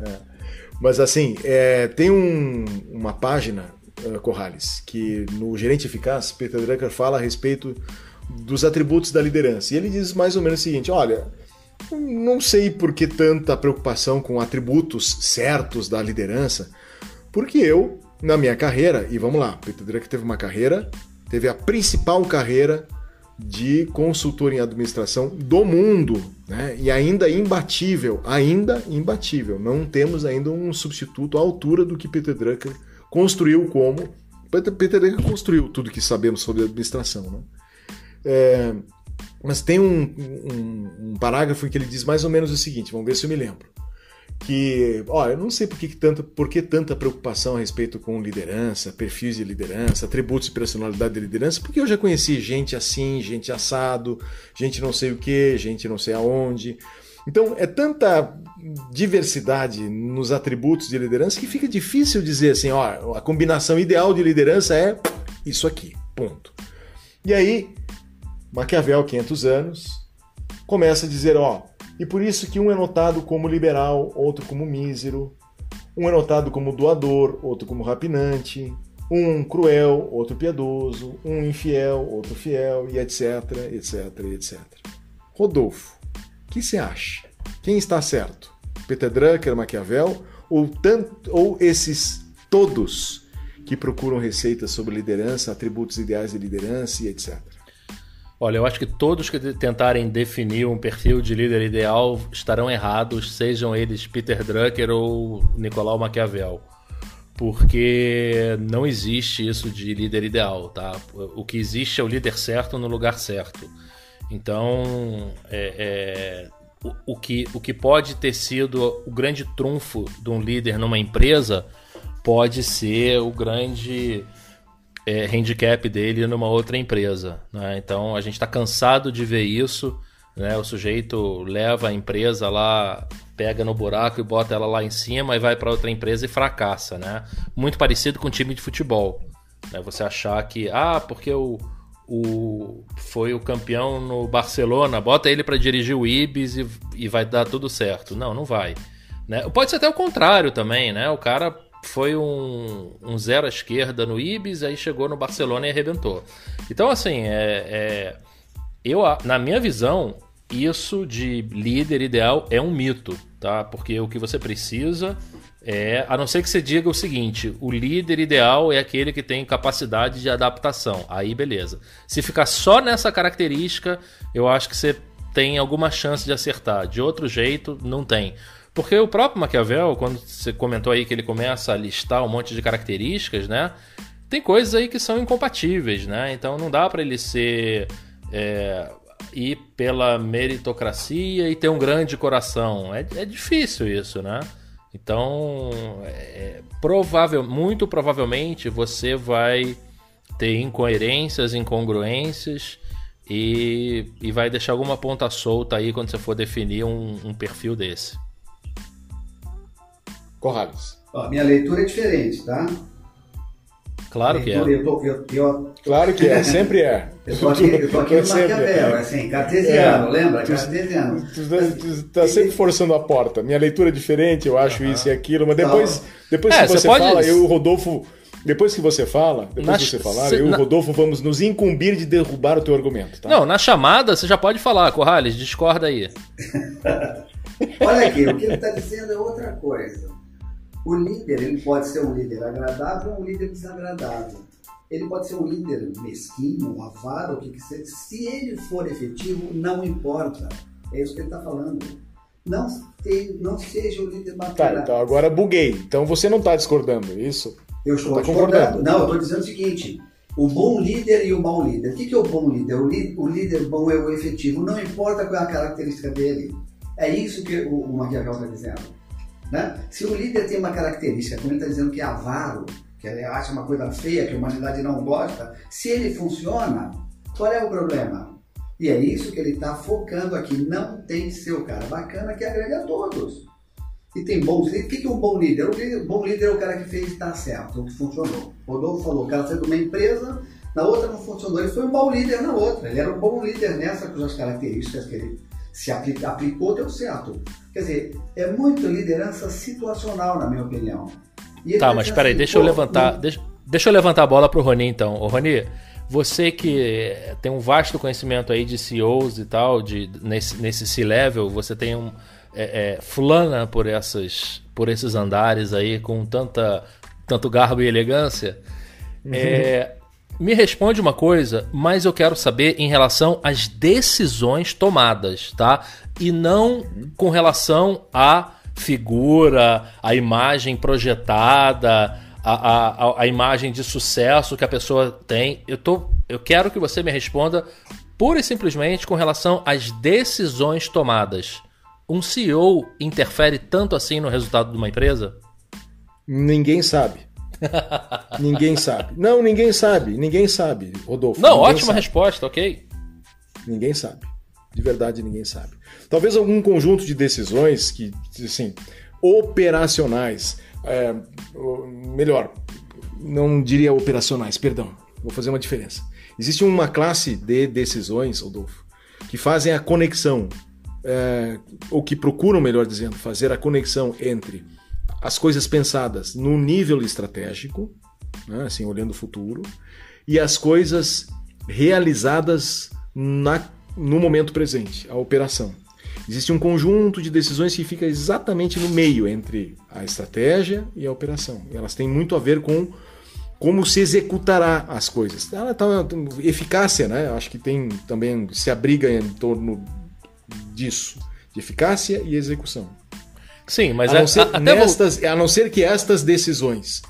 é. Mas assim, é, tem um, uma página, uh, Corrales, que no Gerente Eficaz, Peter Drucker fala a respeito dos atributos da liderança. E ele diz mais ou menos o seguinte: olha, não sei por que tanta preocupação com atributos certos da liderança, porque eu, na minha carreira, e vamos lá, Peter Drucker teve uma carreira, teve a principal carreira de consultor em administração do mundo, né? E ainda imbatível, ainda imbatível. Não temos ainda um substituto à altura do que Peter Drucker construiu como Peter, Drucker construiu tudo que sabemos sobre administração, né? É, mas tem um, um, um, parágrafo em que ele diz mais ou menos o seguinte, vamos ver se eu me lembro. Que, ó, eu não sei por que, tanta, por que tanta preocupação a respeito com liderança, perfis de liderança, atributos e personalidade de liderança, porque eu já conheci gente assim, gente assado, gente não sei o que, gente não sei aonde. Então, é tanta diversidade nos atributos de liderança que fica difícil dizer assim, ó, a combinação ideal de liderança é isso aqui, ponto. E aí, Maquiavel, 500 anos, começa a dizer, ó, e por isso que um é notado como liberal, outro como mísero, um é notado como doador, outro como rapinante, um cruel, outro piedoso, um infiel, outro fiel, e etc, etc, etc. Rodolfo, o que você acha? Quem está certo? Peter Drucker, Maquiavel ou, tanto, ou esses todos que procuram receitas sobre liderança, atributos ideais de liderança e etc? Olha, eu acho que todos que tentarem definir um perfil de líder ideal estarão errados, sejam eles Peter Drucker ou Nicolau Maquiavel. Porque não existe isso de líder ideal, tá? O que existe é o líder certo no lugar certo. Então, é, é, o, o, que, o que pode ter sido o grande trunfo de um líder numa empresa pode ser o grande é, handicap dele numa outra empresa. Né? Então a gente está cansado de ver isso. Né? O sujeito leva a empresa lá, pega no buraco e bota ela lá em cima e vai para outra empresa e fracassa. Né? Muito parecido com time de futebol. Né? Você achar que, ah, porque o, o, foi o campeão no Barcelona, bota ele para dirigir o Ibis e, e vai dar tudo certo. Não, não vai. Né? Pode ser até o contrário também, né? O cara foi um, um zero à esquerda no Ibis, aí chegou no Barcelona e arrebentou. Então, assim, é, é, eu, na minha visão, isso de líder ideal é um mito, tá? Porque o que você precisa é, a não ser que você diga o seguinte: o líder ideal é aquele que tem capacidade de adaptação. Aí, beleza. Se ficar só nessa característica, eu acho que você tem alguma chance de acertar. De outro jeito, não tem. Porque o próprio Maquiavel, quando você comentou aí que ele começa a listar um monte de características, né? Tem coisas aí que são incompatíveis, né? Então não dá para ele ser é, ir pela meritocracia e ter um grande coração. É, é difícil isso, né? Então, é, provável, muito provavelmente você vai ter incoerências, incongruências e, e vai deixar alguma ponta solta aí quando você for definir um, um perfil desse. Corrales. Ó, minha leitura é diferente, tá? Claro que é. Eu tô, eu, eu, claro que é, sempre é. Eu tô aqui, eu tô aqui no <laughs> Maquiavel, é. assim, cartesiano, é. lembra? Cartesiano. Tu, está sempre forçando a porta. Minha leitura é diferente, eu acho isso e aquilo, mas depois, depois é, que você, você pode... fala, eu e o Rodolfo. Depois que você fala, depois na, que você falar, eu e o Rodolfo vamos nos incumbir de derrubar o teu argumento. Tá? Não, na chamada você já pode falar, Corrales, discorda aí. <laughs> Olha aqui, o que ele está dizendo é outra coisa. O líder ele pode ser um líder agradável ou um líder desagradável. Ele pode ser um líder mesquinho, avaro, o que que seja. Se ele for efetivo, não importa. É isso que ele está falando. Não, tem, não seja o líder bacana. Tá, então agora buguei. Então você não está discordando, é isso? Eu estou tá discordando. Não, eu estou dizendo o seguinte. O bom líder e o mau líder. O que, que é o bom líder? O, líder? o líder bom é o efetivo. Não importa qual é a característica dele. É isso que o, o Maquiavel está dizendo. Né? Se o líder tem uma característica, como ele está dizendo que é avaro, que ele acha uma coisa feia, que a humanidade não gosta, se ele funciona, qual é o problema? E é isso que ele está focando aqui. Não tem o cara bacana que agrega a todos. E tem bons líderes. O que é um bom líder? O bom líder é o cara que fez dar certo, o que funcionou. Rodolfo falou, o cara saiu de uma empresa, na outra não funcionou. Ele foi um bom líder na outra. Ele era um bom líder nessa, com as características que ele se aplicou, deu certo. Quer dizer, é muito liderança situacional, na minha opinião. tá, mas peraí, deixa eu levantar. Deixa, deixa eu levantar a bola pro Rony então. Ô, Rony, você que tem um vasto conhecimento aí de CEOs e tal, de, nesse, nesse C-level, você tem um. É, é, fulana por, essas, por esses andares aí com tanta, tanto garbo e elegância. Uhum. É, me responde uma coisa, mas eu quero saber em relação às decisões tomadas, tá? E não com relação à figura, à imagem projetada, a, a, a imagem de sucesso que a pessoa tem. Eu, tô, eu quero que você me responda pura e simplesmente com relação às decisões tomadas. Um CEO interfere tanto assim no resultado de uma empresa? Ninguém sabe. <laughs> ninguém sabe. Não, ninguém sabe. Ninguém sabe, Rodolfo. Não, ótima sabe. resposta, ok. Ninguém sabe. De verdade, ninguém sabe. Talvez algum conjunto de decisões que, assim, operacionais é, melhor, não diria operacionais, perdão, vou fazer uma diferença. Existe uma classe de decisões, Rodolfo, que fazem a conexão, é, ou que procuram, melhor dizendo, fazer a conexão entre as coisas pensadas no nível estratégico, né, assim, olhando o futuro, e as coisas realizadas na, no momento presente, a operação. Existe um conjunto de decisões que fica exatamente no meio entre a estratégia e a operação. E elas têm muito a ver com como se executará as coisas. Ela tá eficácia, né? Acho que tem também se abriga em torno disso, de eficácia e execução. Sim, mas a não, ser, a, nestas, vou... a não ser que estas decisões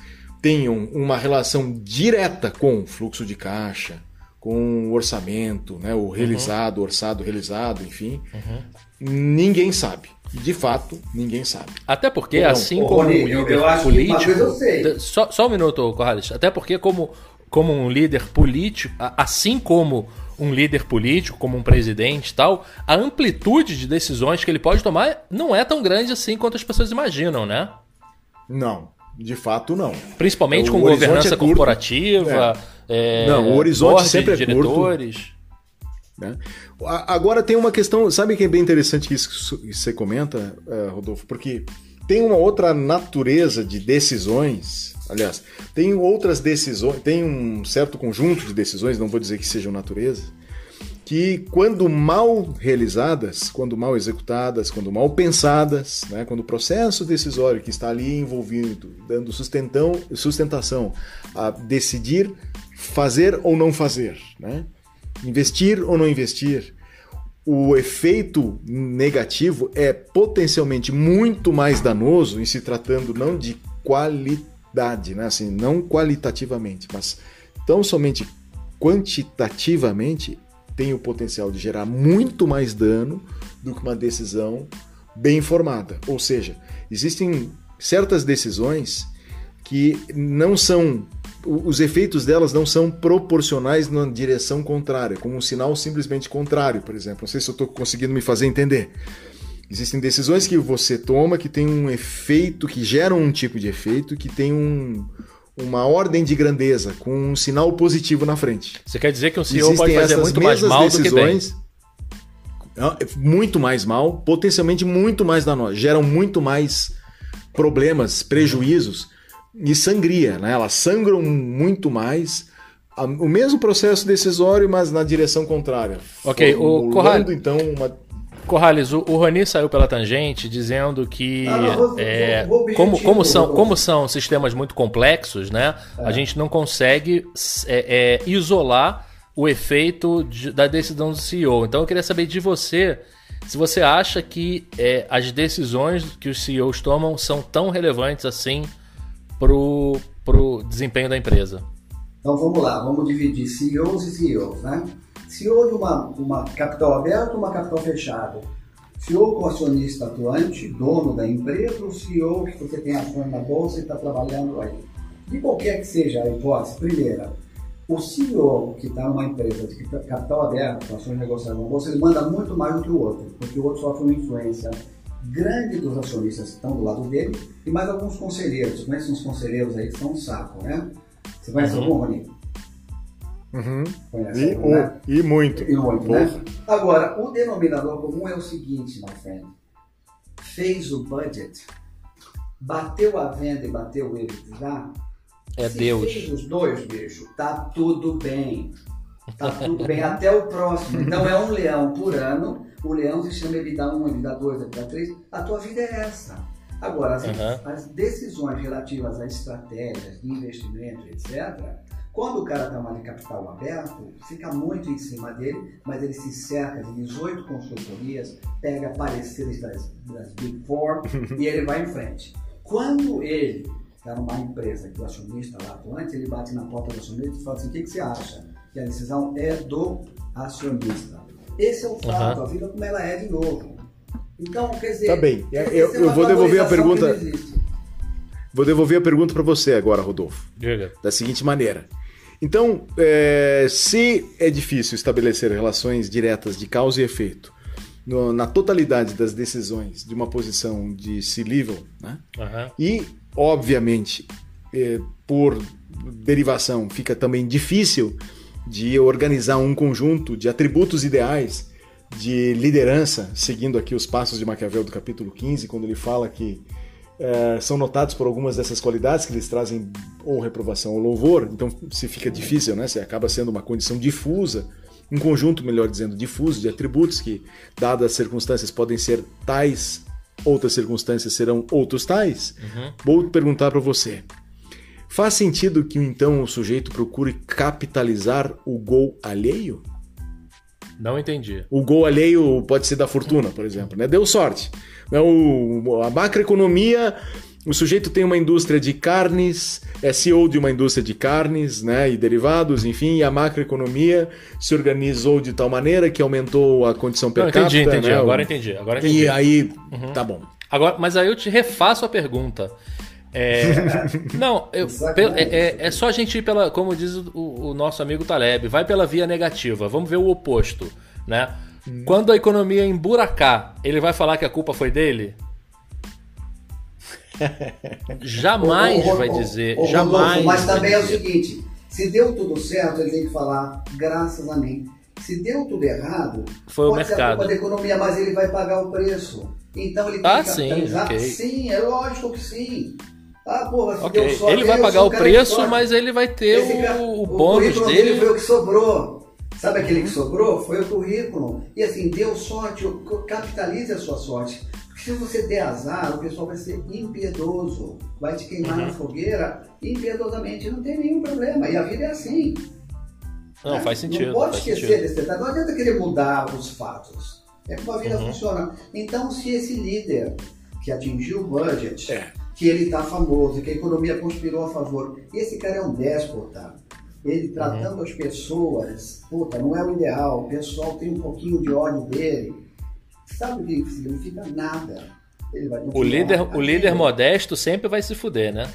tenham uma relação direta com fluxo de caixa, com o orçamento, né, o realizado, uhum. orçado, realizado, enfim, uhum. ninguém sabe. De fato, ninguém sabe. Até porque, Ou assim como Rony, um líder político. Só, só um minuto, Corrales. Até porque, como, como um líder político, assim como um líder político, como um presidente e tal, a amplitude de decisões que ele pode tomar não é tão grande assim quanto as pessoas imaginam, né? Não, de fato não. Principalmente o com governança é corporativa. É é, Não, o horizonte sempre é diretores. curto. Né? Agora tem uma questão, sabe que é bem interessante isso que você comenta, uh, Rodolfo? Porque tem uma outra natureza de decisões, aliás, tem outras decisões, tem um certo conjunto de decisões, não vou dizer que sejam natureza, que quando mal realizadas, quando mal executadas, quando mal pensadas, né, quando o processo decisório que está ali envolvido, dando sustentão, sustentação a decidir fazer ou não fazer, né? investir ou não investir, o efeito negativo é potencialmente muito mais danoso em se tratando não de qualidade, né? assim, não qualitativamente, mas tão somente quantitativamente tem o potencial de gerar muito mais dano do que uma decisão bem informada. Ou seja, existem certas decisões que não são os efeitos delas não são proporcionais na direção contrária, como um sinal simplesmente contrário, por exemplo. Não sei se eu estou conseguindo me fazer entender. Existem decisões que você toma que tem um efeito, que geram um tipo de efeito, que tem um, uma ordem de grandeza, com um sinal positivo na frente. Você quer dizer que um CEO Existem pode fazer muito mais mal decisões, do que bem? Muito mais mal, potencialmente muito mais danoso. Geram muito mais problemas, prejuízos e sangria, né? Elas sangram muito mais. O mesmo processo decisório, mas na direção contrária. Ok, o Corrales, então uma... Corrales, o, o Rony saiu pela tangente dizendo que ah, vou, é, vou, vou como, como, são, como são sistemas muito complexos, né? É. A gente não consegue é, é, isolar o efeito de, da decisão do CEO. Então eu queria saber de você se você acha que é, as decisões que os CEOs tomam são tão relevantes assim pro, pro desempenho da empresa? Então vamos lá, vamos dividir CEOs e CEOs, né? CEO de uma, uma capital aberta ou uma capital fechada? CEO com acionista atuante, dono da empresa, ou CEO que você tem ações na bolsa e está trabalhando aí? De qualquer que seja a hipótese, primeira, O CEO que está numa empresa de capital aberto, com ações negociadas na bolsa, ele manda muito mais do que o outro, porque o outro sofre uma influência grande dos acionistas que estão do lado dele e mais alguns conselheiros. Conhece uns conselheiros aí que são um saco, né? Você conhece uhum. algum, Rony? Uhum. E, algum, né? e muito. E muito, né? Agora, o denominador comum é o seguinte, my friend. Fez o budget, bateu a venda e bateu ele já. É Se Deus. Fez os dois, bicho, tá tudo bem. Tá tudo bem até o próximo. Então é um leão por ano. O leão se chama ele dá um, ele dá dois, ele dá três. A tua vida é essa. Agora, as, uhum. as decisões relativas a estratégias de investimento, etc., quando o cara está mais de capital aberto, fica muito em cima dele, mas ele se cerca de 18 consultorias, pega pareceres das, das Big Four <laughs> e ele vai em frente. Quando ele está numa empresa que o acionista lá atuante, ele bate na porta do acionista e fala assim: o que, que você acha? Que a decisão é do acionista. Esse é o fato, uhum. a vida como ela é de novo. Então, quer dizer. Tá bem. Eu, eu vou devolver a pergunta. Vou devolver a pergunta para você agora, Rodolfo. Diga. Da seguinte maneira. Então, é, se é difícil estabelecer relações diretas de causa e efeito no, na totalidade das decisões de uma posição de C-level, né? Uhum. e, obviamente, é, por derivação, fica também difícil de organizar um conjunto de atributos ideais de liderança, seguindo aqui os passos de Maquiavel do capítulo 15, quando ele fala que é, são notados por algumas dessas qualidades que eles trazem ou reprovação ou louvor, então se fica difícil, né? Se acaba sendo uma condição difusa, um conjunto, melhor dizendo, difuso de atributos que, dadas as circunstâncias, podem ser tais, outras circunstâncias serão outros tais. Uhum. Vou perguntar para você. Faz sentido que então o sujeito procure capitalizar o gol alheio? Não entendi. O gol alheio pode ser da fortuna, por exemplo, né? Deu sorte. É a macroeconomia, o sujeito tem uma indústria de carnes, é CEO de uma indústria de carnes né, e derivados, enfim, e a macroeconomia se organizou de tal maneira que aumentou a condição per capita. Entendi, entendi. Né, agora entendi. Agora entendi. E aí, uhum. tá bom. Agora, mas aí eu te refaço a pergunta. É, <laughs> não, eu, é, é, é, só a gente ir pela, como diz o, o, nosso amigo Taleb, vai pela via negativa. Vamos ver o oposto, né? Hum. Quando a economia emburacar, ele vai falar que a culpa foi dele? <laughs> jamais o, o, vai dizer, jamais. mas também é o seguinte: se deu tudo certo, ele tem que falar, graças a mim. Se deu tudo errado, foi o mercado. Ser a da economia, mas ele vai pagar o preço. Então ele tem ah, que sim, okay. sim, é lógico que sim. Ah, porra, se okay. ele vai pagar o preço, mas ele vai ter o, o bônus dele. Ele foi o que sobrou. Sabe aquele que sobrou? Foi o currículo. E assim, deu sorte, capitalize a sua sorte. Porque se você der azar, o pessoal vai ser impiedoso. Vai te queimar uhum. na fogueira impiedosamente. Não tem nenhum problema. E a vida é assim. Não, né? faz sentido. Não pode esquecer sentido. desse detalhe. Não adianta querer mudar os fatos. É como a vida uhum. funciona. Então, se esse líder que atingiu o budget, é. que ele está famoso, que a economia conspirou a favor, esse cara é um déspota ele tratando uhum. as pessoas, puta, não é o ideal, o pessoal tem um pouquinho de ódio dele. Sabe o que significa? Nada. o líder, o líder modesto sempre vai se fuder, né?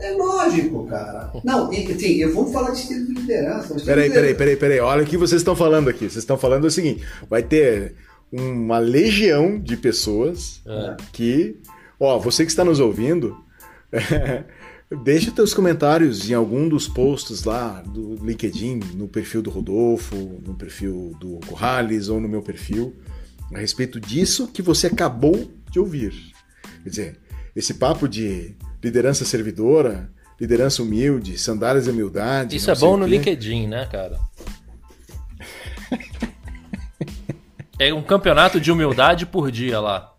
É lógico, cara. Não, sim, eu vou falar de estilo de liderança. Peraí, peraí, peraí, peraí. Olha o que vocês estão falando aqui. Vocês estão falando o seguinte: vai ter uma legião de pessoas é. que. Ó, você que está nos ouvindo. <laughs> Deixe teus comentários em algum dos posts lá do LinkedIn, no perfil do Rodolfo, no perfil do Corrales ou no meu perfil, a respeito disso que você acabou de ouvir. Quer dizer, esse papo de liderança servidora, liderança humilde, sandálias de humildade. Isso é bom no LinkedIn, né, cara? <laughs> é um campeonato de humildade por dia lá.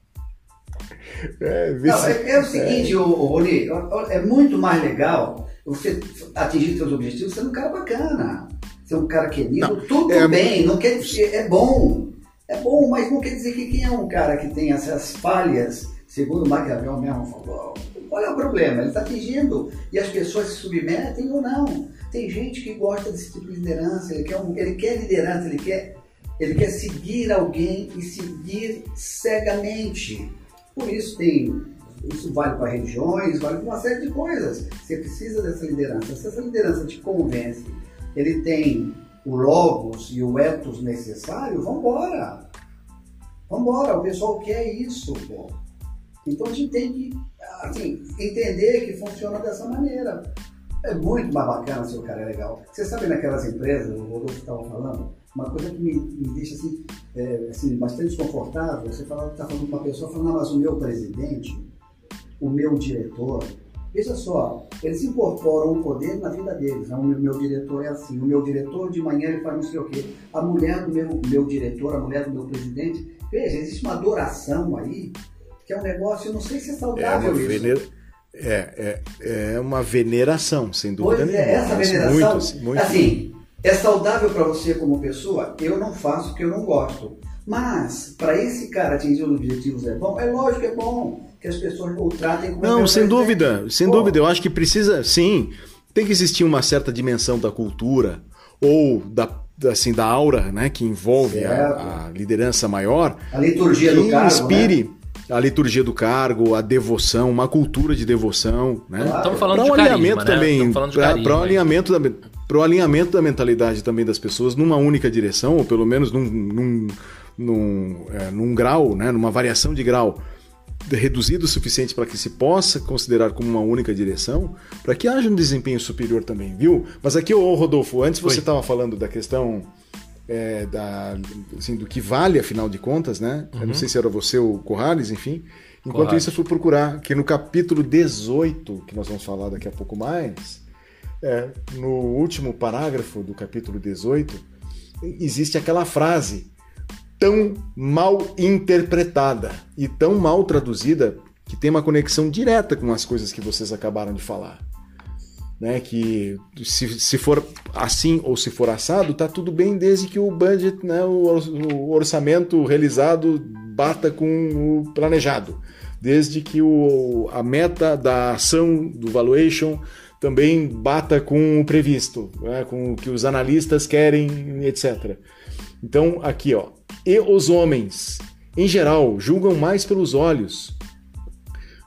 É, Não, é, é, o seguinte, é. Rony, é muito mais legal você atingir seus objetivos sendo um cara bacana, ser um cara querido, não, tudo é, bem, não quer dizer, é bom, é bom, mas não quer dizer que quem é um cara que tem essas falhas, segundo o Maquiavel mesmo falou, qual é o problema? Ele está atingindo e as pessoas se submetem ou não. Tem gente que gosta desse tipo de liderança, ele quer, um, ele quer liderança, ele quer, ele quer seguir alguém e seguir cegamente. Por isso tem, isso vale para religiões, vale para uma série de coisas. Você precisa dessa liderança. Se essa liderança te convence ele tem o logos e o ethos necessário. Vamos embora, o pessoal quer isso, pô. Então a gente tem que assim, entender que funciona dessa maneira. É muito mais bacana se o cara é legal. Você sabe naquelas empresas, o Rodolfo estava falando, uma coisa que me, me deixa assim, é, assim, bastante desconfortável, você está falando com uma pessoa falando, mas o meu presidente, o meu diretor, veja só, eles incorporam o poder na vida deles. Né? O meu, meu, diretor é assim, o meu diretor de manhã ele faz não sei o quê. A mulher do meu, meu diretor, a mulher do meu presidente, veja, existe uma adoração aí, que é um negócio, eu não sei se é saudável é isso. É, é, é uma veneração, sem dúvida pois é, nenhuma. É, essa veneração, muito, muito... assim, é saudável para você como pessoa? Eu não faço porque eu não gosto. Mas, para esse cara atingir os objetivos é bom? É lógico que é bom que as pessoas o tratem como Não, sem dúvida, sem Pô. dúvida. Eu acho que precisa, sim, tem que existir uma certa dimensão da cultura ou da assim da aura, né, que envolve a, a, liderança maior. A liturgia do cargo, inspire né? a liturgia do cargo, a devoção, uma cultura de devoção, né? Estamos falando de um alinhamento carisma, também, né? para o alinhamento da para o alinhamento da mentalidade também das pessoas numa única direção, ou pelo menos num, num, num, é, num grau, né, numa variação de grau reduzido o suficiente para que se possa considerar como uma única direção, para que haja um desempenho superior também, viu? Mas aqui, ô Rodolfo, antes você estava falando da questão é, da, assim, do que vale, afinal de contas, né? Uhum. Eu não uhum. sei se era você ou o Corrales, enfim. Enquanto Corrales. isso, eu fui procurar que no capítulo 18, que nós vamos falar daqui a pouco mais, é, no último parágrafo do capítulo 18, existe aquela frase tão mal interpretada e tão mal traduzida que tem uma conexão direta com as coisas que vocês acabaram de falar né? Que se, se for assim ou se for assado, tá tudo bem desde que o budget, né, o, orçamento realizado bata com o planejado, desde que o, a meta da ação do valuation também bata com o previsto, né, com o que os analistas querem, etc. Então aqui, ó, e os homens, em geral, julgam mais pelos olhos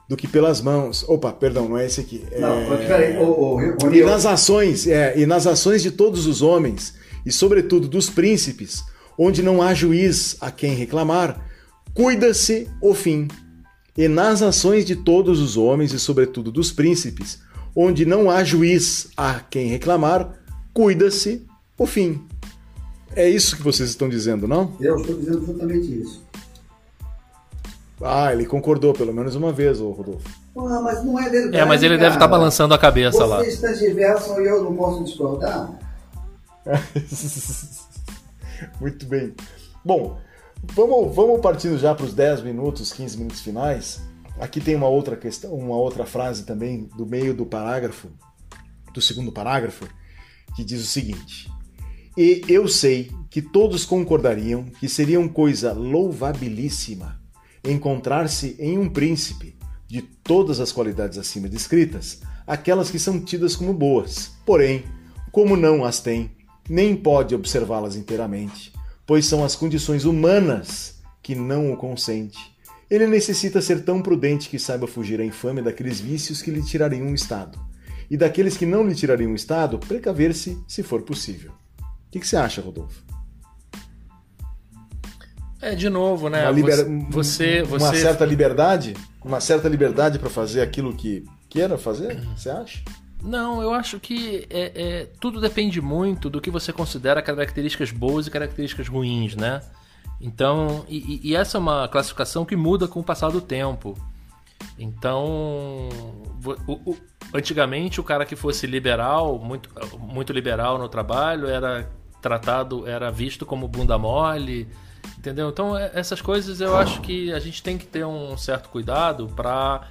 do que pelas mãos. Opa, perdão, não é esse aqui. Não, é... peraí, o, o, E nas ações, é, e nas ações de todos os homens, e sobretudo dos príncipes, onde não há juiz a quem reclamar, cuida-se o fim. E nas ações de todos os homens, e sobretudo dos príncipes, onde não há juiz a quem reclamar, cuida-se o fim. É isso que vocês estão dizendo, não? Eu estou dizendo exatamente isso. Ah, ele concordou pelo menos uma vez, o Rodolfo. Ah, mas não é verdade. É, mas ele cara. deve estar tá balançando a cabeça Você lá. Vocês diversam e eu não posso discordar? <laughs> Muito bem. Bom, vamos, vamos partindo já para os 10 minutos, 15 minutos finais. Aqui tem uma outra questão, uma outra frase também do meio do parágrafo, do segundo parágrafo, que diz o seguinte: E eu sei que todos concordariam que seria uma coisa louvabilíssima encontrar-se em um príncipe de todas as qualidades acima descritas, aquelas que são tidas como boas. Porém, como não as tem, nem pode observá-las inteiramente, pois são as condições humanas que não o consente. Ele necessita ser tão prudente que saiba fugir à infâmia daqueles vícios que lhe tirariam um estado, e daqueles que não lhe tirariam um estado, precaver-se se for possível. O que, que você acha, Rodolfo? É, de novo, né? Uma, liber... você, você, uma certa liberdade? Uma certa liberdade para fazer aquilo que queira fazer? Você acha? Não, eu acho que é, é, tudo depende muito do que você considera características boas e características ruins, né? Então, e, e essa é uma classificação que muda com o passar do tempo. Então, o, o, antigamente o cara que fosse liberal, muito, muito liberal no trabalho, era tratado, era visto como bunda mole, Entendeu? Então, é, essas coisas eu acho que a gente tem que ter um certo cuidado para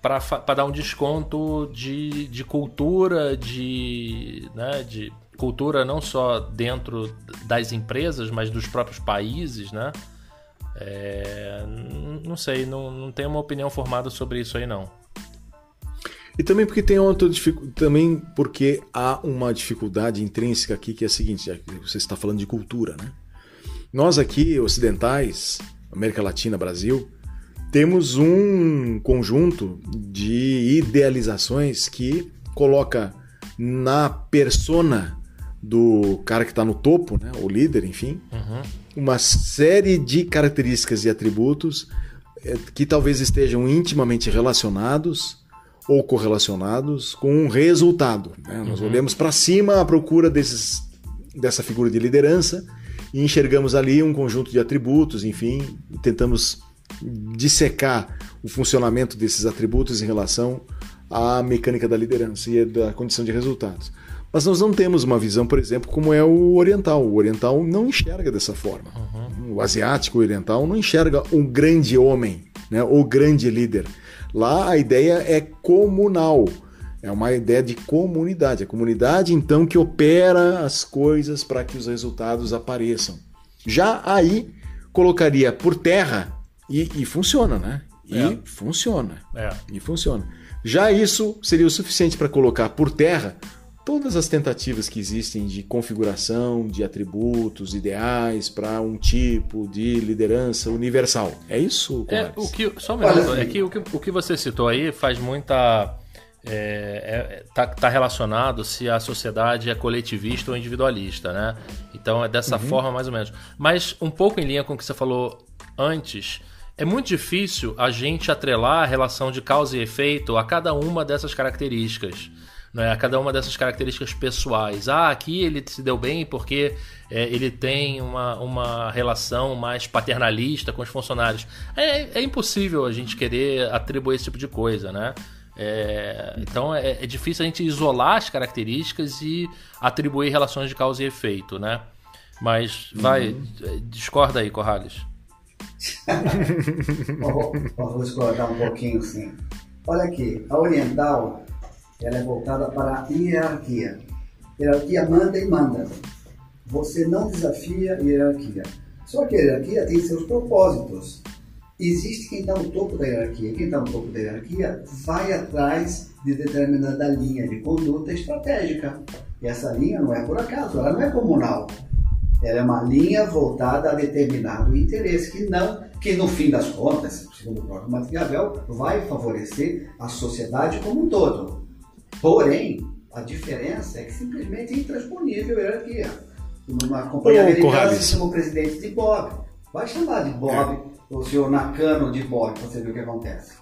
para dar um desconto de, de cultura, de, né, de cultura não só dentro das empresas, mas dos próprios países, né? É, não sei, não, não tenho uma opinião formada sobre isso aí não. E também porque tem outra também porque há uma dificuldade intrínseca aqui que é a seguinte, você está falando de cultura, né? Nós aqui, ocidentais, América Latina, Brasil, temos um conjunto de idealizações que coloca na persona do cara que está no topo, né, o líder, enfim, uhum. uma série de características e atributos é, que talvez estejam intimamente relacionados ou correlacionados com um resultado. Né? Nós uhum. olhamos para cima à procura desses, dessa figura de liderança e enxergamos ali um conjunto de atributos, enfim, tentamos dissecar o funcionamento desses atributos em relação à mecânica da liderança e da condição de resultados. Mas nós não temos uma visão, por exemplo, como é o oriental. O oriental não enxerga dessa forma. Uhum. O asiático o oriental não enxerga um grande homem, né, o grande líder. Lá a ideia é comunal. É uma ideia de comunidade. A comunidade, então, que opera as coisas para que os resultados apareçam. Já aí, colocaria por terra e, e funciona, né? E é. funciona. É. E funciona. Já isso seria o suficiente para colocar por terra todas as tentativas que existem de configuração de atributos ideais para um tipo de liderança universal. É isso? É, o que, só um minuto, é que o, que o que você citou aí faz muita. Está é, é, tá, tá relacionado se a sociedade é coletivista ou individualista, né? Então é dessa uhum. forma mais ou menos. Mas um pouco em linha com o que você falou antes, é muito difícil a gente atrelar a relação de causa e efeito a cada uma dessas características né, a cada uma dessas características pessoais. Ah, aqui ele se deu bem porque é, ele tem uma, uma relação mais paternalista com os funcionários. É, é impossível a gente querer atribuir esse tipo de coisa, né? É, então é, é, difícil a gente isolar as características e atribuir relações de causa e efeito, né? Mas vai, uhum. discorda aí, Corrales. <laughs> vou, vou discordar um pouquinho, sim. Olha aqui, a oriental ela é voltada para a hierarquia. Hierarquia manda e manda. Você não desafia a hierarquia. Só que a hierarquia tem seus propósitos. Existe quem está no topo da hierarquia. Quem está no topo da hierarquia vai atrás de determinada linha de conduta estratégica. E essa linha não é por acaso, ela não é comunal. Ela é uma linha voltada a determinado interesse que não, que no fim das contas, segundo o próprio Maquiavel, vai favorecer a sociedade como um todo. Porém, a diferença é que simplesmente é intransponível a hierarquia. Numa companhia Ô, americana se chama o presidente de Bob. Vai chamar de Bob, é. o senhor Nakano de Bob, para você ver o que acontece.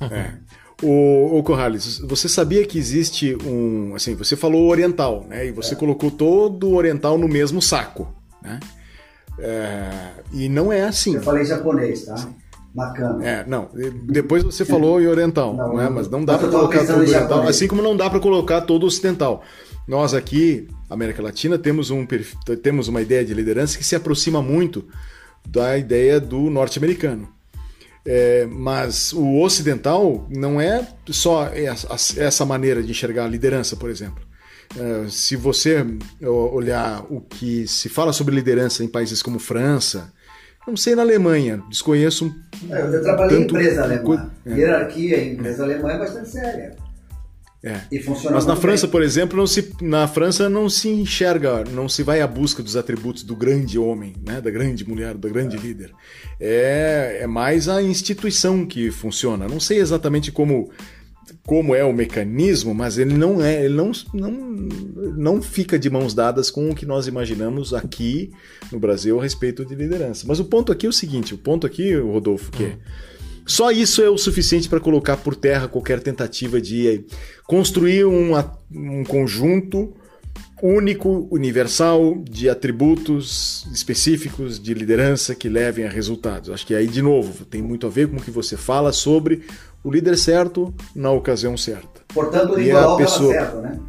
É. O, o Corrales, você sabia que existe um. Assim, você falou oriental, né? E você é. colocou todo o oriental no mesmo saco, né? É, e não é assim. Eu falei japonês, tá? Bacana. É, não. Depois você falou em oriental, não, né? mas não dá para colocar todo oriental, assim como não dá para colocar todo ocidental. Nós aqui, América Latina, temos, um, temos uma ideia de liderança que se aproxima muito da ideia do norte-americano. É, mas o ocidental não é só essa maneira de enxergar a liderança, por exemplo. É, se você olhar o que se fala sobre liderança em países como França, não sei na Alemanha, desconheço. É, eu trabalhei em empresa alemã. É. Hierarquia em empresa alemã é bastante séria. É. E funciona Mas na França, bem. por exemplo, não se, na França não se enxerga, não se vai à busca dos atributos do grande homem, né, da grande mulher, do grande é. líder. É, é mais a instituição que funciona. Não sei exatamente como como é o mecanismo, mas ele não é, ele não, não, não fica de mãos dadas com o que nós imaginamos aqui no Brasil a respeito de liderança. Mas o ponto aqui é o seguinte, o ponto aqui, Rodolfo, que hum. só isso é o suficiente para colocar por terra qualquer tentativa de construir um, um conjunto único, universal, de atributos específicos de liderança que levem a resultados. Acho que aí, de novo, tem muito a ver com o que você fala sobre o líder certo na ocasião certa. Portanto, o Nicolau estava pessoa... certo, né?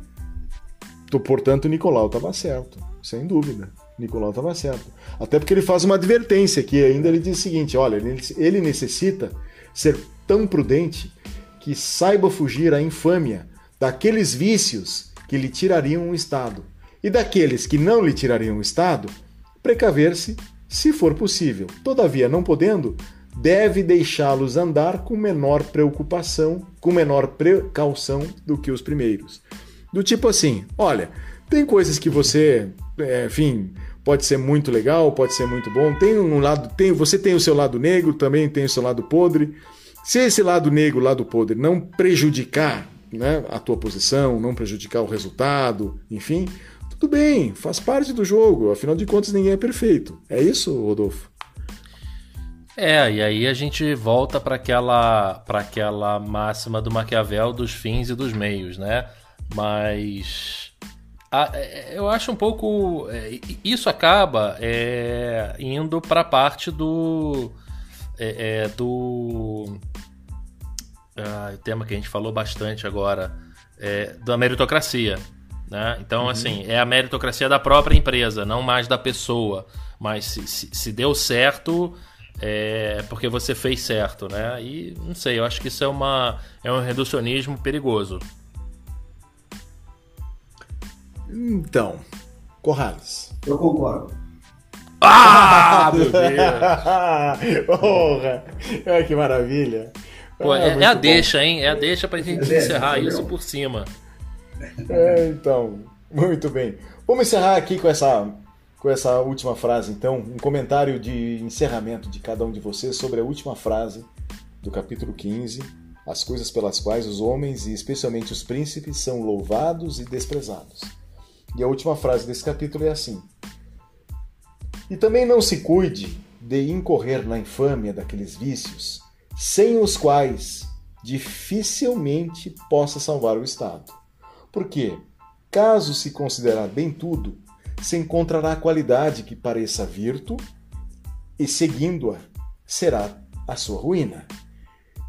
Portanto, o Nicolau estava certo, sem dúvida. Nicolau estava certo. Até porque ele faz uma advertência que ainda ele diz o seguinte: olha, ele necessita ser tão prudente que saiba fugir à infâmia daqueles vícios que lhe tirariam o Estado e daqueles que não lhe tirariam o Estado, precaver-se, se for possível. Todavia, não podendo, deve deixá-los andar com menor preocupação, com menor precaução do que os primeiros. Do tipo assim, olha, tem coisas que você, é, enfim, pode ser muito legal, pode ser muito bom. Tem um lado, tem, você tem o seu lado negro, também tem o seu lado podre. Se esse lado negro, lado podre, não prejudicar né, a tua posição, não prejudicar o resultado, enfim, Tudo bem, faz parte do jogo, afinal de contas ninguém é perfeito. É isso, Rodolfo? É, e aí a gente volta para aquela, para aquela máxima do Maquiavel dos fins e dos meios, né? Mas a, é, eu acho um pouco. É, isso acaba é, indo para a parte do. É, é do. Ah, tema que a gente falou bastante agora, é, da meritocracia. Né? Então, uhum. assim, é a meritocracia da própria empresa, não mais da pessoa. Mas se, se, se deu certo, é porque você fez certo, né? E não sei, eu acho que isso é, uma, é um reducionismo perigoso. Então, Corrales. Eu concordo. Ah, meu Deus! <laughs> Porra! Que maravilha! Pô, é, é, a bom. deixa, hein? É a deixa pra gente é encerrar isso por cima. É, então, muito bem. Vamos encerrar aqui com essa com essa última frase, então, um comentário de encerramento de cada um de vocês sobre a última frase do capítulo 15, as coisas pelas quais os homens e especialmente os príncipes são louvados e desprezados. E a última frase desse capítulo é assim: E também não se cuide de incorrer na infâmia daqueles vícios, sem os quais dificilmente possa salvar o Estado. Porque, caso se considerar bem tudo, se encontrará qualidade que pareça virtu, e seguindo-a será a sua ruína.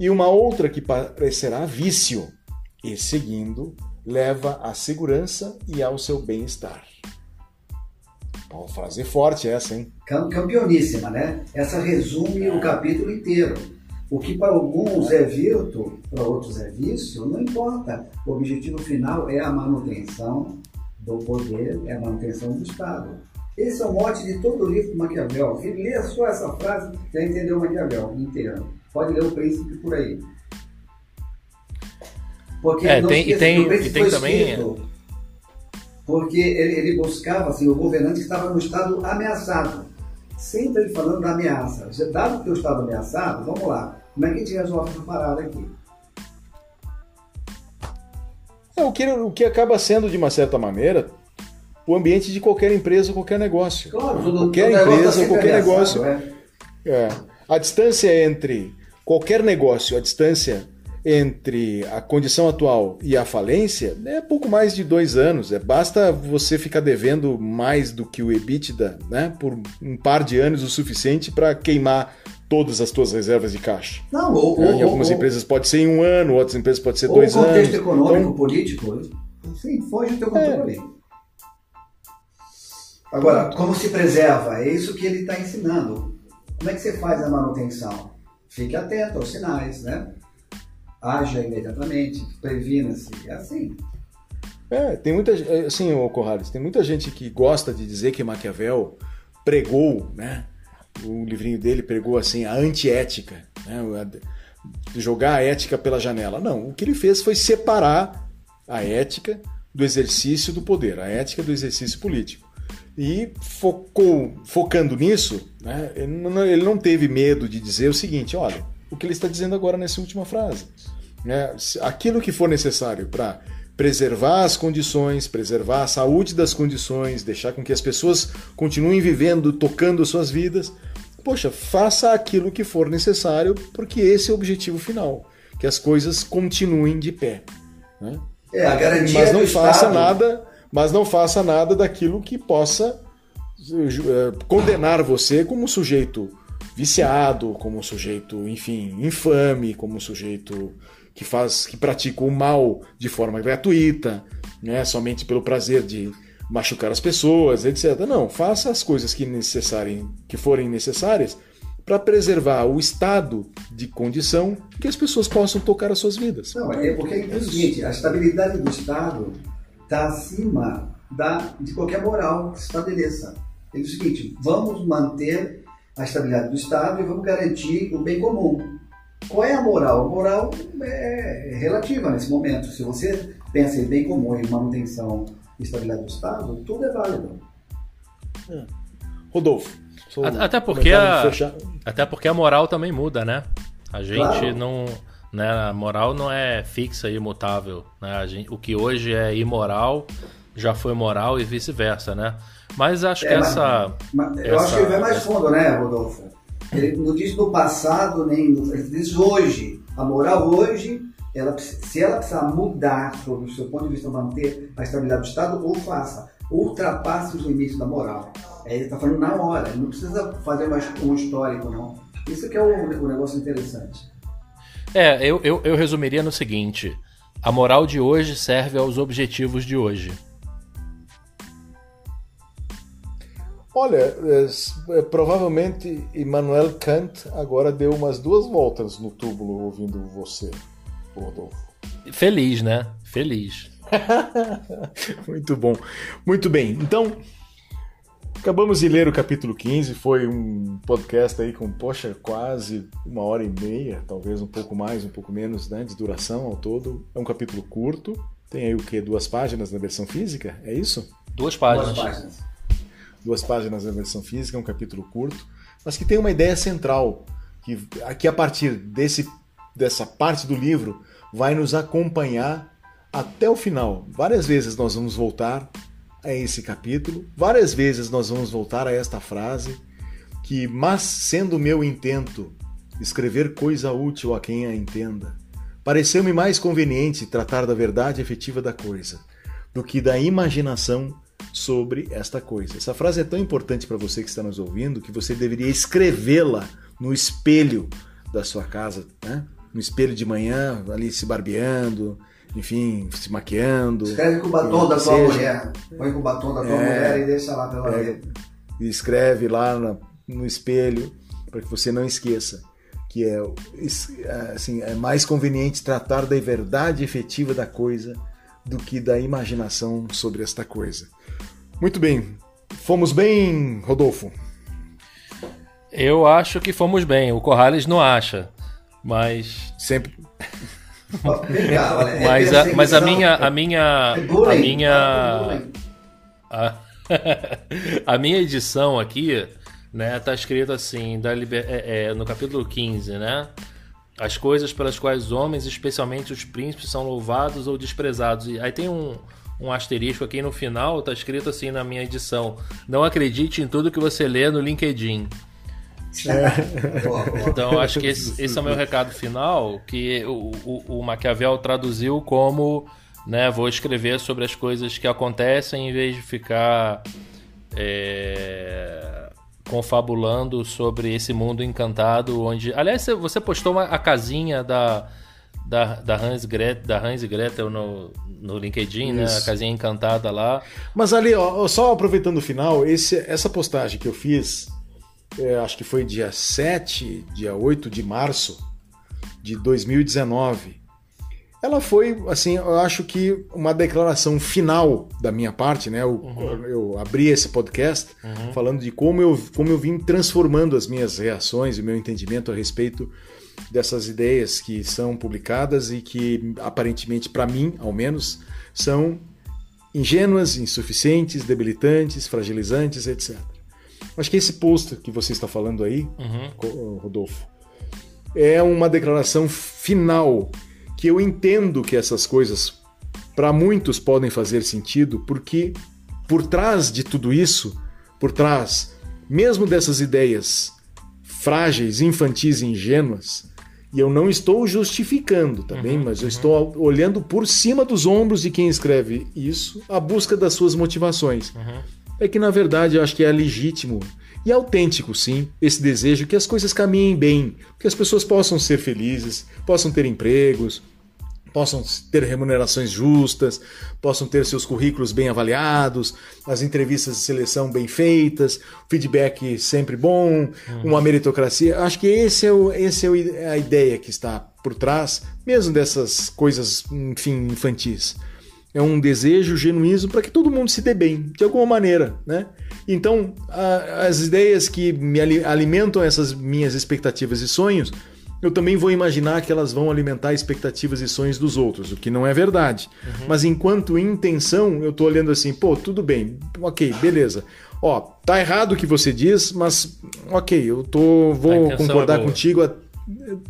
E uma outra que parecerá vício, e seguindo leva à segurança e ao seu bem-estar. Uma frase forte essa, hein? Campeoníssima, né? Essa resume o capítulo inteiro. O que para alguns é virtu, para outros é vício, não importa. O objetivo final é a manutenção do poder é a manutenção do Estado. Esse é o mote de todo o livro do Maquiavel. Se ler só essa frase, já entendeu o Maquiavel inteiro. Pode ler o Príncipe por aí. Porque é, tem, e tem, e tem também. porque ele, ele, buscava assim, o governante que estava no estado ameaçado. Sempre ele falando da ameaça. Dado que eu estava ameaçado, vamos lá. Como é que a gente resolve essa parada aqui? É o que, o que acaba sendo, de uma certa maneira, o ambiente de qualquer empresa, qualquer negócio. Claro, tudo, qualquer empresa, qualquer negócio. É. É. A distância entre qualquer negócio, a distância entre a condição atual e a falência é pouco mais de dois anos. É, basta você ficar devendo mais do que o EBITDA né, por um par de anos o suficiente para queimar todas as tuas reservas de caixa. Não, ou, é, em algumas ou, empresas pode ser em um ano, outras empresas pode ser dois anos. O contexto econômico, então, político, sim, foge do teu controle. É. Agora, como se preserva? É isso que ele está ensinando. Como é que você faz a manutenção? Fique atento aos sinais, né? Haja imediatamente, previna-se. É assim. É, tem muita assim, Corrales, tem muita gente que gosta de dizer que Maquiavel pregou, né? O livrinho dele pregou assim a antiética, né? jogar a ética pela janela. Não, o que ele fez foi separar a ética do exercício do poder, a ética do exercício político. E focou, focando nisso, né, ele não teve medo de dizer o seguinte: olha, o que ele está dizendo agora nessa última frase. Né, aquilo que for necessário para preservar as condições, preservar a saúde das condições, deixar com que as pessoas continuem vivendo, tocando suas vidas. Poxa, faça aquilo que for necessário, porque esse é o objetivo final, que as coisas continuem de pé. Né? É, a garantia mas não faça Estado. nada, mas não faça nada daquilo que possa eh, condenar você como sujeito viciado, como sujeito, enfim, infame, como sujeito que faz, que pratica o mal de forma gratuita, né, somente pelo prazer de machucar as pessoas, etc. Não, faça as coisas que necessarem, que forem necessárias para preservar o estado de condição que as pessoas possam tocar as suas vidas. Não, é porque é o seguinte, a estabilidade do Estado está acima da, de qualquer moral que se estabeleça. É o seguinte, vamos manter a estabilidade do Estado e vamos garantir o bem comum. Qual é a moral? A moral é relativa nesse momento. Se você pensa em bem comum e manutenção e estabilidade do Estado, tudo é válido. É. Rodolfo. Até porque, a, até porque a moral também muda, né? A gente claro. não. Né, a moral não é fixa e imutável. Né? Gente, o que hoje é imoral já foi moral e vice-versa, né? Mas acho é, que essa. Mas, eu essa, acho que vai mais fundo, né, Rodolfo? Ele não diz no passado, nem no, ele diz hoje. A moral hoje, ela, se ela precisar mudar sobre o seu ponto de vista manter a estabilidade do Estado, ou faça, ultrapasse os limites da moral. É, ele está falando na hora, ele não precisa fazer mais um histórico, não. Isso que é o, o negócio interessante. É, eu, eu, eu resumiria no seguinte: a moral de hoje serve aos objetivos de hoje. Olha, é, é, provavelmente Immanuel Kant agora deu umas duas voltas no túmulo ouvindo você, Rodolfo. Feliz, né? Feliz. <laughs> Muito bom. Muito bem. Então, acabamos de ler o capítulo 15. Foi um podcast aí com, poxa, quase uma hora e meia, talvez um pouco mais, um pouco menos né, de duração ao todo. É um capítulo curto. Tem aí o que? Duas páginas na versão física? É isso? Duas páginas. Duas páginas duas páginas na versão física, um capítulo curto, mas que tem uma ideia central, que, que a partir desse, dessa parte do livro vai nos acompanhar até o final. Várias vezes nós vamos voltar a esse capítulo, várias vezes nós vamos voltar a esta frase, que, mas sendo meu intento escrever coisa útil a quem a entenda, pareceu-me mais conveniente tratar da verdade efetiva da coisa, do que da imaginação sobre esta coisa. Essa frase é tão importante para você que está nos ouvindo que você deveria escrevê-la no espelho da sua casa, né? No espelho de manhã, ali se barbeando, enfim, se maquiando. Escreve com o batom da tua mulher. Põe com o batom da tua é, mulher e deixa lá pela é, E escreve lá no, no espelho para que você não esqueça que é assim é mais conveniente tratar da verdade efetiva da coisa do que da imaginação sobre esta coisa. Muito bem. Fomos bem, Rodolfo? Eu acho que fomos bem. O Corrales não acha. Mas. Sempre. mas, a, mas a minha. A minha. A minha. A, <laughs> a minha edição aqui, né, tá escrito assim, da liber, é, é, no capítulo 15, né? As coisas pelas quais os homens, especialmente os príncipes, são louvados ou desprezados. E aí tem um, um asterisco aqui no final, tá escrito assim na minha edição: Não acredite em tudo que você lê no LinkedIn. É. <laughs> Então acho que esse, esse, é o meu recado final, que o, o, o Maquiavel traduziu como né, vou escrever sobre as coisas que acontecem em vez de ficar é, confabulando sobre esse mundo encantado onde. Aliás, você postou uma, a casinha da da, da, Hans, Gret, da Hans Gretel no, no LinkedIn, né? A casinha encantada lá. Mas ali, ó, só aproveitando o final, esse, essa postagem que eu fiz, é, acho que foi dia 7, dia 8 de março de 2019. Ela foi, assim, eu acho que uma declaração final da minha parte, né? Eu, uhum. eu abri esse podcast uhum. falando de como eu, como eu vim transformando as minhas reações e meu entendimento a respeito dessas ideias que são publicadas e que aparentemente, para mim, ao menos, são ingênuas, insuficientes, debilitantes, fragilizantes, etc. Acho que esse post que você está falando aí, uhum. Rodolfo, é uma declaração final que eu entendo que essas coisas para muitos podem fazer sentido, porque por trás de tudo isso, por trás mesmo dessas ideias frágeis, infantis e ingênuas, e eu não estou justificando, tá uhum? Mas eu uhum. estou olhando por cima dos ombros de quem escreve isso, a busca das suas motivações. Uhum. É que, na verdade, eu acho que é legítimo e autêntico, sim, esse desejo que as coisas caminhem bem, que as pessoas possam ser felizes, possam ter empregos, possam ter remunerações justas, possam ter seus currículos bem avaliados, as entrevistas de seleção bem feitas, feedback sempre bom, uhum. uma meritocracia. Acho que esse é, o, esse é a ideia que está por trás, mesmo dessas coisas, enfim, infantis. É um desejo genuíno para que todo mundo se dê bem, de alguma maneira, né? Então, a, as ideias que me alimentam essas minhas expectativas e sonhos eu também vou imaginar que elas vão alimentar expectativas e sonhos dos outros, o que não é verdade. Uhum. Mas enquanto intenção, eu estou olhando assim, pô, tudo bem, ok, beleza. Ó, tá errado o que você diz, mas ok, eu tô, vou concordar é contigo.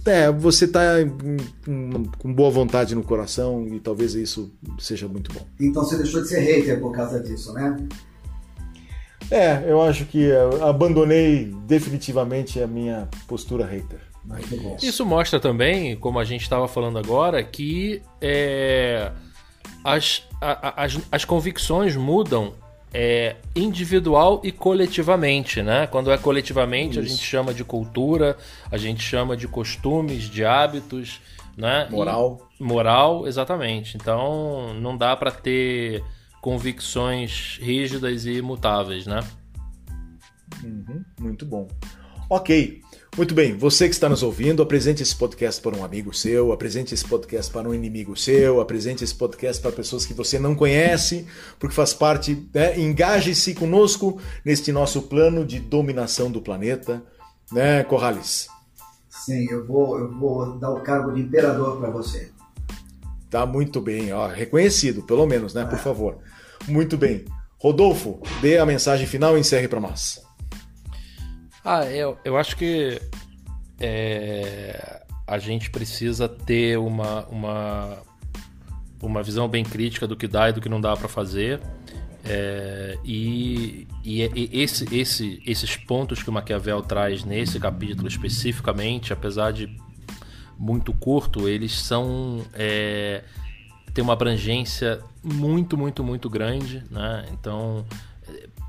é, você tá com boa vontade no coração e talvez isso seja muito bom. Então você deixou de ser hater por causa disso, né? É, eu acho que abandonei definitivamente a minha postura hater. Isso mostra também, como a gente estava falando agora, que é, as, a, as, as convicções mudam é, individual e coletivamente, né? Quando é coletivamente, Isso. a gente chama de cultura, a gente chama de costumes, de hábitos, né? Moral. E, moral, exatamente. Então, não dá para ter convicções rígidas e imutáveis, né? Uhum, muito bom. Ok. Muito bem, você que está nos ouvindo, apresente esse podcast para um amigo seu, apresente esse podcast para um inimigo seu, apresente esse podcast para pessoas que você não conhece, porque faz parte, né? engaje-se conosco neste nosso plano de dominação do planeta, né, Corrales? Sim, eu vou, eu vou dar o cargo de imperador para você. Tá muito bem, ó, reconhecido, pelo menos, né, por é. favor. Muito bem. Rodolfo, dê a mensagem final e encerre para nós. Ah, eu, eu acho que é, a gente precisa ter uma, uma, uma visão bem crítica do que dá e do que não dá para fazer. É, e, e, e esse, esse, esses pontos que o Maquiavel traz nesse capítulo especificamente, apesar de muito curto, eles são. É, tem uma abrangência muito, muito, muito grande. Né? Então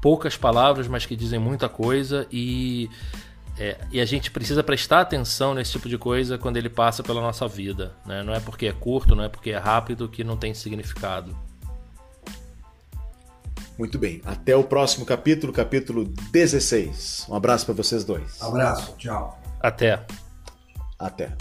poucas palavras, mas que dizem muita coisa e, é, e a gente precisa prestar atenção nesse tipo de coisa quando ele passa pela nossa vida. Né? Não é porque é curto, não é porque é rápido que não tem significado. Muito bem. Até o próximo capítulo, capítulo 16. Um abraço para vocês dois. Abraço. Tchau. Até. Até.